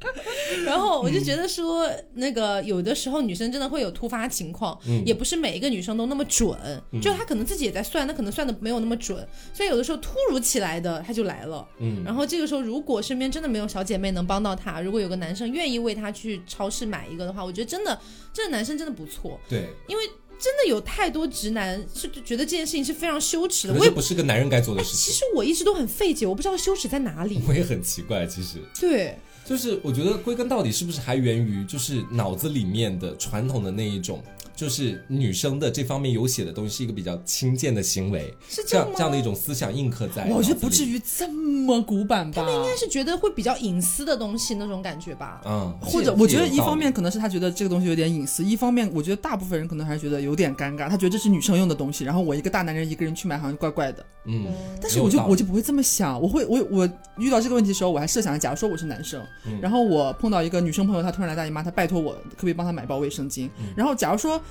然后我就觉得说，那个有的时候女生真的会有突发情况，也不是每一个女生都那么准，就她可能自己也在算，那可能算的没有那么准，所以有的时候突如其来的她就来了。嗯，然后这个时候如果身边真的没有小姐妹能帮到她，如果有个男生愿意为她去超市买一个的话，我觉得真的这个男生真的不错。对，因为。真的有太多直男是觉得这件事情是非常羞耻的，我也不是个男人该做的事情。其实我一直都很费解，我不知道羞耻在哪里。我也很奇怪，其实。对。就是我觉得归根到底是不是还源于就是脑子里面的传统的那一种。就是女生的这方面有写的东西是一个比较轻贱的行为，是这样这样的一种思想印刻在。我觉得不至于这么古板吧？他们应该是觉得会比较隐私的东西那种感觉吧？嗯，或者我觉得一方面可能是他觉得这个东西有点隐私，一方面我觉得大部分人可能还是觉得有点尴尬，他觉得这是女生用的东西，然后我一个大男人一个人去买好像怪怪的。嗯，但是我就我就不会这么想，我会我我遇到这个问题的时候，我还设想，假如说我是男生，然后我碰到一个女生朋友，她突然来大姨妈，她拜托我可不可以帮她买包卫生巾，然后假如说。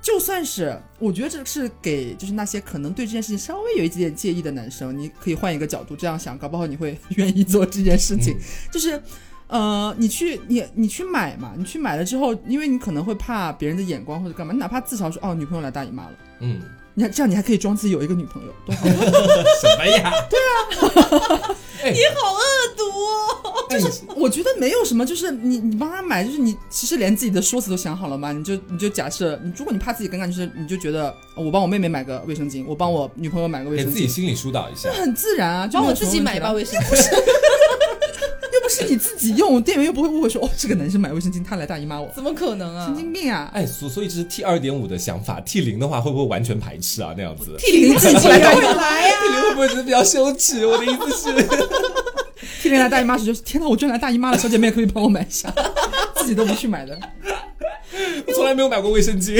就算是我觉得这是给就是那些可能对这件事情稍微有一点点介意的男生，你可以换一个角度这样想，搞不好你会愿意做这件事情。就是呃，你去你你去买嘛，你去买了之后，因为你可能会怕别人的眼光或者干嘛，你哪怕自嘲说哦，女朋友来大姨妈了，嗯。你看，这样你还可以装自己有一个女朋友，多好！什么呀？对啊，你好恶毒。哦就是我觉得没有什么，就是你你帮他买，就是你其实连自己的说辞都想好了嘛。你就你就假设，你如果你怕自己尴尬，就是你就觉得我帮我妹妹买个卫生巾，我帮我女朋友买个卫生巾，给自己心里疏导一下，很自然啊。帮我自己买一包卫生巾。是你自己用，店员又不会误会说哦，这个男生买卫生巾，他来大姨妈我，怎么可能啊？神经病啊！哎，所所以这是 T 二点五的想法，T 零的话会不会完全排斥啊？那样子，T 零自己来来呀，T 零会不会觉得比较羞耻？我的意思是，T 零来大姨妈时就是天哪，我居然来大姨妈了，小姐妹可以帮我买一下，自己都不去买的，我从来没有买过卫生巾。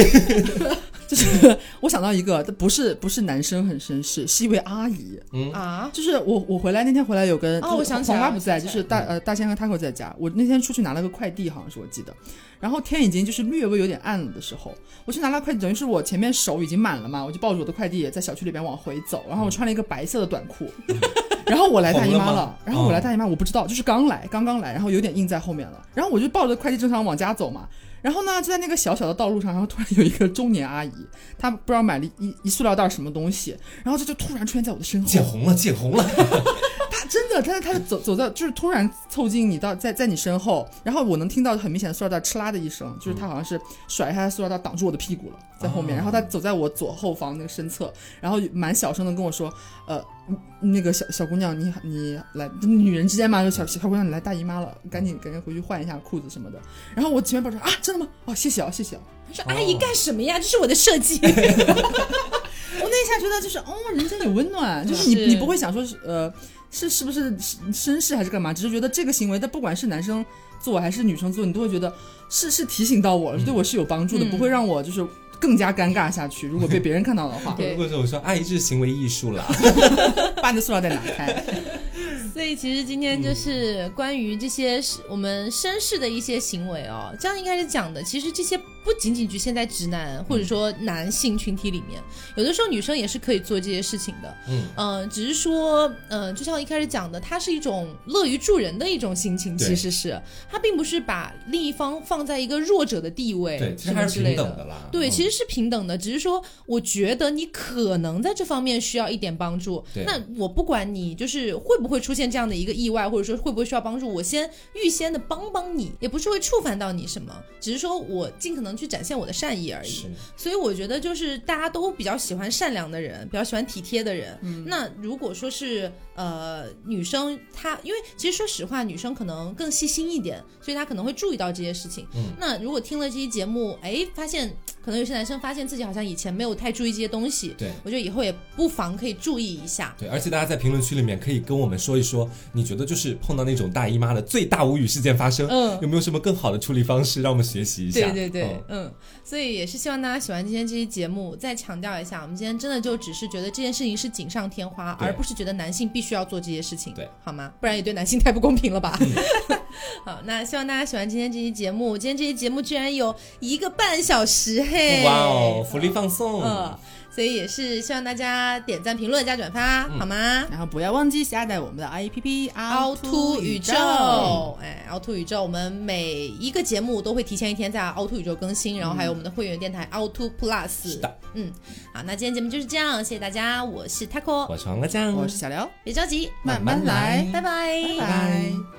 就是我想到一个，不是不是男生很绅士，是一位阿姨。嗯啊，就是我我回来那天回来有跟哦，我想黄瓜不在，就是大呃大仙和 taco 在家。我那天出去拿了个快递，好像是我记得。然后天已经就是略微有点暗了的时候，我去拿了快递，等于是我前面手已经满了嘛，我就抱着我的快递在小区里边往回走。然后我穿了一个白色的短裤，然后我来大姨妈了。然后我来大姨妈，我不知道，就是刚来刚刚来，然后有点硬在后面了。然后我就抱着快递正常往家走嘛。然后呢，就在那个小小的道路上，然后突然有一个中年阿姨，她不知道买了一一塑料袋什么东西，然后她就突然出现在我的身后，见红了，见红了。她真的，她就走走到，就是突然凑近你到在在你身后，然后我能听到很明显的塑料袋哧啦的一声，就是她好像是甩下塑料袋挡住我的屁股了，在后面，然后她走在我左后方那个身侧，然后蛮小声的跟我说，呃。那个小小姑娘，你你来，女人之间嘛，就小小姑娘，你来大姨妈了，赶紧赶紧回去换一下裤子什么的。然后我前面抱着啊，真的吗？哦，谢谢啊，谢谢啊。说阿姨干什么呀？这是我的设计。我那一下觉得就是哦，人间有温暖，就是你你不会想说是呃是是不是绅士还是干嘛，只是觉得这个行为，但不管是男生做还是女生做，你都会觉得是是提醒到我了，对我是有帮助的，不会让我就是。更加尴尬下去。如果被别人看到的话，如果说我说阿姨这是行为艺术了，把你的塑料袋拿开。所以其实今天就是关于这些我们绅士的一些行为哦，这样一开始讲的，其实这些。不仅仅局限在直男或者说男性群体里面，有的时候女生也是可以做这些事情的。嗯嗯，只是说，嗯，就像一开始讲的，它是一种乐于助人的一种心情，其实是它并不是把另一方放在一个弱者的地位，对，其实还是平等的啦。对，其实是平等的，只是说，我觉得你可能在这方面需要一点帮助。那我不管你就是会不会出现这样的一个意外，或者说会不会需要帮助，我先预先的帮帮你，也不是会触犯到你什么，只是说我尽可能。去展现我的善意而已，所以我觉得就是大家都比较喜欢善良的人，比较喜欢体贴的人。那如果说是呃女生，她因为其实说实话，女生可能更细心一点，所以她可能会注意到这些事情。那如果听了这期节目，哎，发现。可能有些男生发现自己好像以前没有太注意这些东西，对我觉得以后也不妨可以注意一下。对，而且大家在评论区里面可以跟我们说一说，你觉得就是碰到那种大姨妈的最大无语事件发生，嗯，有没有什么更好的处理方式，让我们学习一下？对对对，嗯，所以也是希望大家喜欢今天这期节目。再强调一下，我们今天真的就只是觉得这件事情是锦上添花，而不是觉得男性必须要做这些事情，对，好吗？不然也对男性太不公平了吧？好，那希望大家喜欢今天这期节目。今天这期节目居然有一个半小时，嘿，哇哦！福利放送，嗯，所以也是希望大家点赞、评论、加转发，好吗？然后不要忘记下载我们的 A P P 凹凸宇宙。哎，凹凸宇宙，我们每一个节目都会提前一天在凹凸宇宙更新，然后还有我们的会员电台凹凸 Plus。是的，嗯，好，那今天节目就是这样，谢谢大家，我是 Taco，我是黄瓜酱，我是小刘，别着急，慢慢来，拜拜，拜拜。